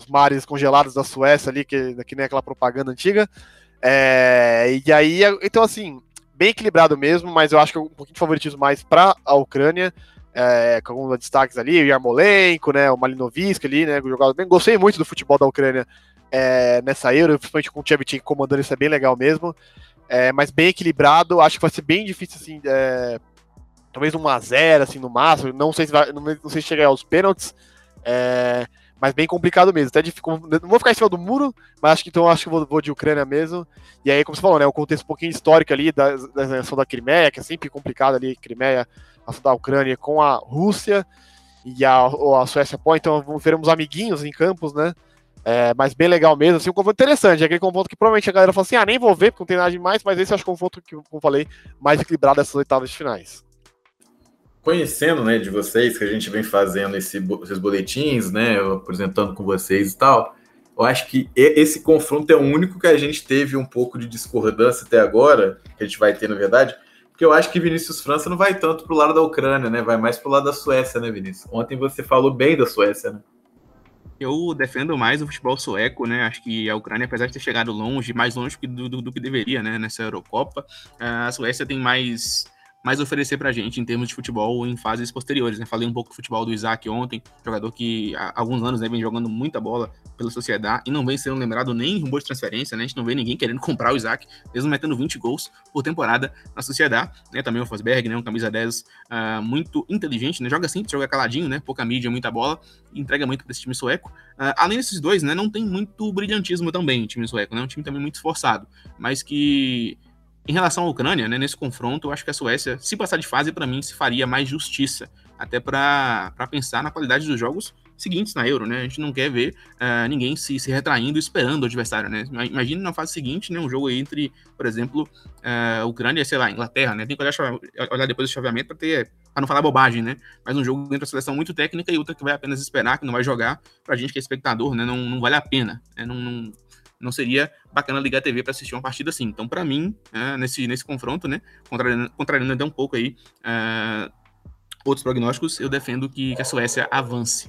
mares congelados da Suécia ali, que, que nem aquela propaganda antiga. É, e aí, então assim, bem equilibrado mesmo, mas eu acho que um pouquinho de favoritismo mais para a Ucrânia, é, com alguns destaques ali, o Yarmolenko, né, o Malinovski ali, né, jogado bem. Gostei muito do futebol da Ucrânia é, nessa Euro, principalmente com o Tchevchenko comandando, isso é bem legal mesmo. É, mas bem equilibrado, acho que vai ser bem difícil, assim, é, talvez um a 0 assim, no máximo, não sei se vai, não sei se chegar aos pênaltis, é, mas bem complicado mesmo. Até não vou ficar em cima do muro, mas acho que então acho que vou, vou de Ucrânia mesmo. E aí, como você falou, né, o contexto um pouquinho histórico ali da, da nação da Crimeia, que é sempre complicado ali, Crimeia, a da Ucrânia com a Rússia e a, a Suécia pô, então veremos amiguinhos em campos, né? É, mas bem legal mesmo, assim, um confronto interessante, é aquele confronto que provavelmente a galera fala assim, ah, nem vou ver porque não tem nada demais, mas esse acho que é um confronto que, como falei, mais equilibrado dessas oitavas de finais conhecendo, né, de vocês, que a gente vem fazendo esse, esses boletins, né, apresentando com vocês e tal, eu acho que esse confronto é o único que a gente teve um pouco de discordância até agora, que a gente vai ter, na verdade, porque eu acho que Vinícius França não vai tanto pro lado da Ucrânia, né, vai mais pro lado da Suécia, né, Vinícius? Ontem você falou bem da Suécia, né? Eu defendo mais o futebol sueco, né? Acho que a Ucrânia, apesar de ter chegado longe, mais longe do, do, do que deveria, né? Nessa Eurocopa, a Suécia tem mais mais oferecer pra gente em termos de futebol em fases posteriores. Né? Falei um pouco do futebol do Isaac ontem, jogador que há alguns anos né, vem jogando muita bola pela sociedade e não vem sendo lembrado nem em rumor de transferência, né? A gente não vê ninguém querendo comprar o Isaac, mesmo metendo 20 gols por temporada na sociedade. Né? Também o Fosberg, né? um camisa 10 uh, ah, muito inteligente, né? Joga simples, joga caladinho, né? Pouca mídia, muita bola, entrega muito para esse time sueco. Uh, além desses dois, né? Não tem muito brilhantismo também o time sueco, né? Um time também muito esforçado, mas que em relação à Ucrânia, né, nesse confronto, eu acho que a Suécia, se passar de fase, para mim, se faria mais justiça, até para pensar na qualidade dos jogos seguintes na Euro, né? A gente não quer ver uh, ninguém se, se retraindo esperando o adversário, né? Imagina na fase seguinte, né? Um jogo entre, por exemplo, uh, Ucrânia e, sei lá, Inglaterra, né? Tem que olhar, olhar depois do chaveamento para ter para não falar bobagem, né? Mas um jogo entre a seleção muito técnica e outra que vai apenas esperar, que não vai jogar, pra gente que é espectador, né? Não, não vale a pena. Né? Não, não, não seria bacana ligar a TV para assistir uma partida assim. Então, para mim, é, nesse, nesse confronto, né, contrariando, contrariando até um pouco aí é, outros prognósticos, eu defendo que, que a Suécia avance.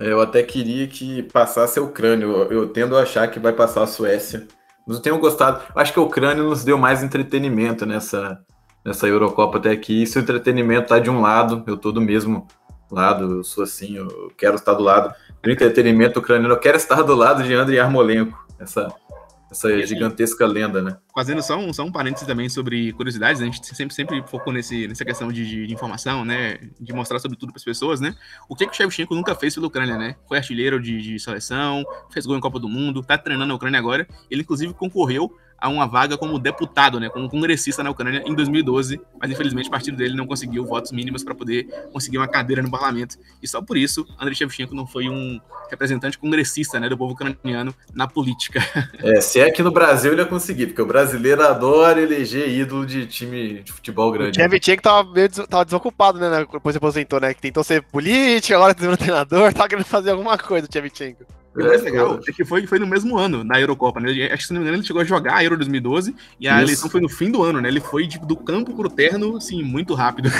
É, eu até queria que passasse a Ucrânia. Eu, eu tendo a achar que vai passar a Suécia. Eu tenho gostado. Acho que a Ucrânia nos deu mais entretenimento nessa, nessa Eurocopa até aqui. Se o entretenimento tá de um lado, eu tô do mesmo lado, eu sou assim, eu quero estar do lado do entretenimento ucraniano, eu quero estar do lado de Andrei Armolenko, essa, essa gigantesca lenda, né? Fazendo só um, só um parênteses também sobre curiosidades, né? a gente sempre, sempre focou nesse, nessa questão de, de, informação, né? De mostrar sobre tudo para as pessoas, né? O que, que o Shevchenko nunca fez pela Ucrânia, né? Foi artilheiro de, de seleção, fez gol em Copa do Mundo, tá treinando a Ucrânia agora. Ele, inclusive, concorreu a uma vaga como deputado, né, como congressista na Ucrânia em 2012, mas infelizmente o partido dele não conseguiu votos mínimos para poder conseguir uma cadeira no parlamento. E só por isso, Andrei Shevchenko não foi um representante congressista, né, do povo ucraniano na política. É, se é que no Brasil ele ia conseguir, porque o brasileiro adora eleger ídolo de time de futebol grande. O Shevchenko tava, meio des tava desocupado, né, depois aposentou, né, que tentou ser político, agora tem um treinador, tava querendo fazer alguma coisa, o Shevchenko. O mais é, legal é que foi, foi no mesmo ano, na Eurocopa, né? Acho que se não me engano, ele chegou a jogar a Euro 2012 e a Isso. eleição foi no fim do ano, né? Ele foi tipo, do campo pro terno, assim, muito rápido.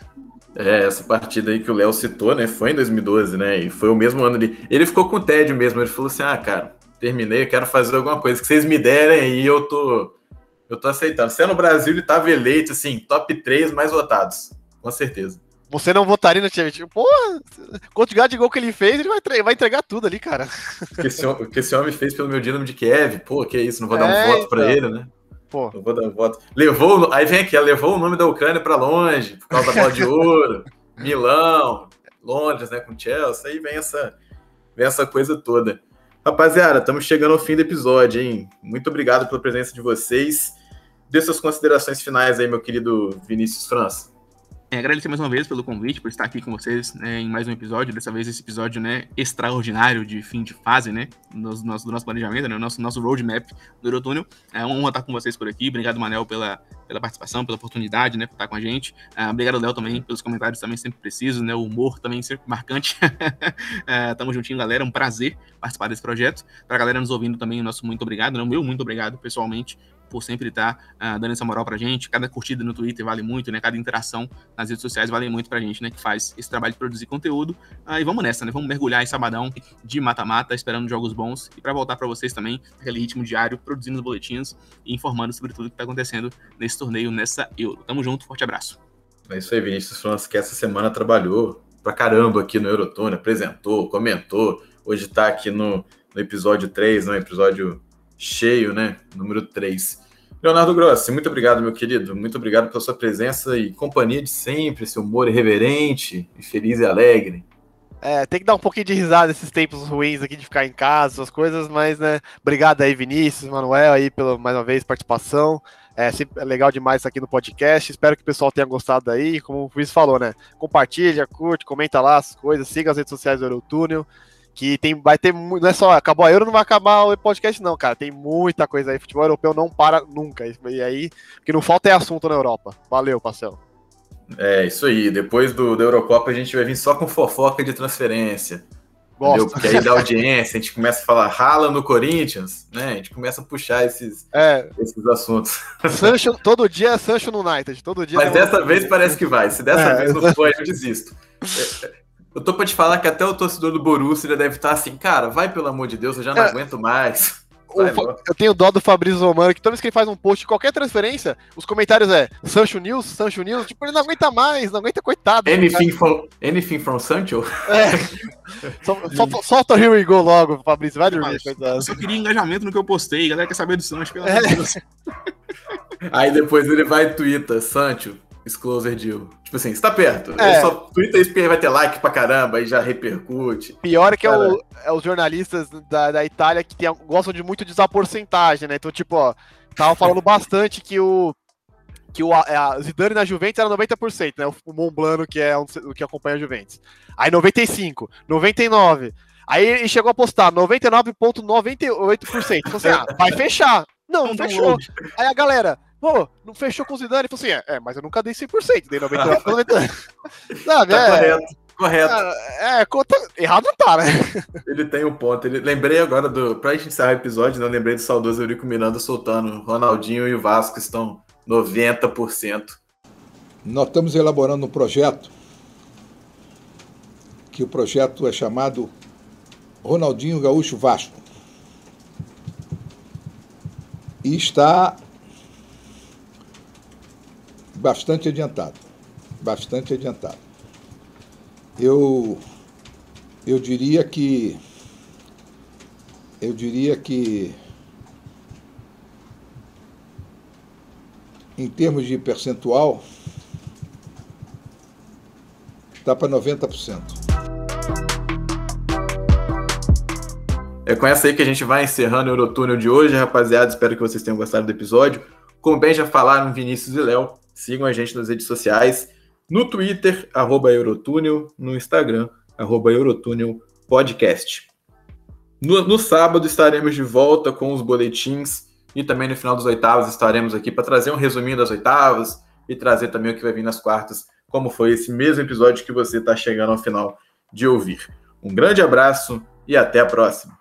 é, essa partida aí que o Léo citou, né? Foi em 2012, né? E foi o mesmo ano ali. Ele ficou com o tédio mesmo, ele falou assim: ah, cara, terminei, eu quero fazer alguma coisa que vocês me derem aí, eu tô. Eu tô aceitando. Se é no Brasil, ele tava eleito, assim, top 3 mais votados. Com certeza. Você não votaria no Tchevchenko? Porra, quantidade de gol que ele fez, ele vai, vai entregar tudo ali, cara. O que, esse, o que esse homem fez pelo meu Dinamo de Kiev, pô, que isso, não vou dar um é, voto então. pra ele, né? Pô. Não vou dar um voto. Levou, aí vem aqui, levou o nome da Ucrânia pra longe, por causa da bola de ouro, Milão, Londres, né, com Chelsea, aí vem essa, vem essa coisa toda. Rapaziada, estamos chegando ao fim do episódio, hein? Muito obrigado pela presença de vocês. Dê suas considerações finais aí, meu querido Vinícius França. É, agradecer mais uma vez pelo convite, por estar aqui com vocês né, em mais um episódio. Dessa vez, esse episódio né, extraordinário de fim de fase, né? Do nosso, do nosso planejamento, né, nosso, nosso roadmap do Eurotúnel. É uma honra estar com vocês por aqui. Obrigado, Manel, pela, pela participação, pela oportunidade, né, por estar com a gente. Uh, obrigado, Léo, também, pelos comentários também sempre precisos, né? O humor também sempre marcante. uh, tamo juntinho, galera. Um prazer participar desse projeto. Pra galera nos ouvindo também, o nosso muito obrigado, né? O meu muito obrigado, pessoalmente, por sempre estar uh, dando essa moral pra gente. Cada curtida no Twitter vale muito, né? Cada interação nas redes sociais vale muito pra gente, né? Que faz esse trabalho de produzir conteúdo. Uh, e vamos nessa, né? Vamos mergulhar em sabadão de mata-mata, esperando jogos bons. E para voltar para vocês também, aquele ritmo diário, produzindo os boletins e informando sobre tudo que tá acontecendo nesse torneio, nessa Euro. Tamo junto, forte abraço. É isso aí, Vinícius França, que essa semana trabalhou pra caramba aqui no Eurotone, apresentou, comentou. Hoje tá aqui no, no episódio 3, no episódio cheio, né? Número 3. Leonardo Grossi, muito obrigado, meu querido. Muito obrigado pela sua presença e companhia de sempre, esse humor irreverente e feliz e alegre. É, tem que dar um pouquinho de risada nesses tempos ruins aqui de ficar em casa, essas coisas, mas, né, obrigado aí, Vinícius, Manuel, aí, pela, mais uma vez, participação. É, é legal demais estar aqui no podcast. Espero que o pessoal tenha gostado aí. Como o Luiz falou, né? Compartilha, curte, comenta lá as coisas, siga as redes sociais do Eurotúnel que tem, vai ter não é só acabou a Euro, não vai acabar o podcast não, cara, tem muita coisa aí, futebol europeu não para nunca, e aí, o que não falta é assunto na Europa. Valeu, Marcelo. É, isso aí, depois do, da Eurocopa a gente vai vir só com fofoca de transferência. Gosto. Porque aí da audiência a gente começa a falar rala no Corinthians, né? A gente começa a puxar esses, é. esses assuntos. Sancho, todo dia é Sancho no United, todo dia. Mas dessa vez parece que vai. Se dessa é, vez não for, eu desisto. É, eu tô pra te falar que até o torcedor do Borussia deve estar assim, cara, vai pelo amor de Deus, eu já não é. aguento mais. Vai, eu tenho dó do Fabrício Romano, que toda vez que ele faz um post de qualquer transferência, os comentários é Sancho News, Sancho News, tipo, ele não aguenta mais, não aguenta, coitado. Anything, from, anything from Sancho? É. Solta o Here We Go logo, Fabrício, vai dormir, coitado. Eu só queria engajamento no que eu postei, a galera quer saber do Sancho, pelo amor de Deus. Aí depois ele vai e twitta, Sancho, Disclosure Deal. Tipo assim, está perto. É. só Twitter isso vai ter like pra caramba, aí já repercute. Pior é que é, o, é, os jornalistas da, da Itália que tem, gostam de muito de usar porcentagem, né? Então, tipo, ó, tava falando bastante que o que o a Zidane na Juventus era 90%, né? O Monblano, que é o que acompanha a Juventus. Aí 95, 99. Aí ele chegou a postar 99,98%. Então, assim, ah, vai fechar. Não, não fechou. Aí a galera, pô, não fechou com o Zidane? Ele falou assim, é, é mas eu nunca dei 100%, dei 99%. 99%. Sabe, tá é, correto. Correto. É, é, conta... errado não tá, né? Ele tem um ponto. Ele... Lembrei agora do. Pra gente encerrar o episódio, né? Eu lembrei do saudoso Eurico Miranda soltando. Ronaldinho e o Vasco estão 90%. Nós estamos elaborando um projeto. Que o projeto é chamado Ronaldinho Gaúcho Vasco. E está bastante adiantado. Bastante adiantado. Eu, eu diria que. Eu diria que. Em termos de percentual, está para 90%. É com essa aí que a gente vai encerrando o Eurotúnel de hoje, rapaziada. Espero que vocês tenham gostado do episódio. Como bem já falaram, Vinícius e Léo, sigam a gente nas redes sociais. No Twitter, arroba Eurotúnel. No Instagram, arroba Eurotúnel Podcast. No, no sábado estaremos de volta com os boletins e também no final dos oitavos estaremos aqui para trazer um resuminho das oitavas e trazer também o que vai vir nas quartas, como foi esse mesmo episódio que você está chegando ao final de ouvir. Um grande abraço e até a próxima.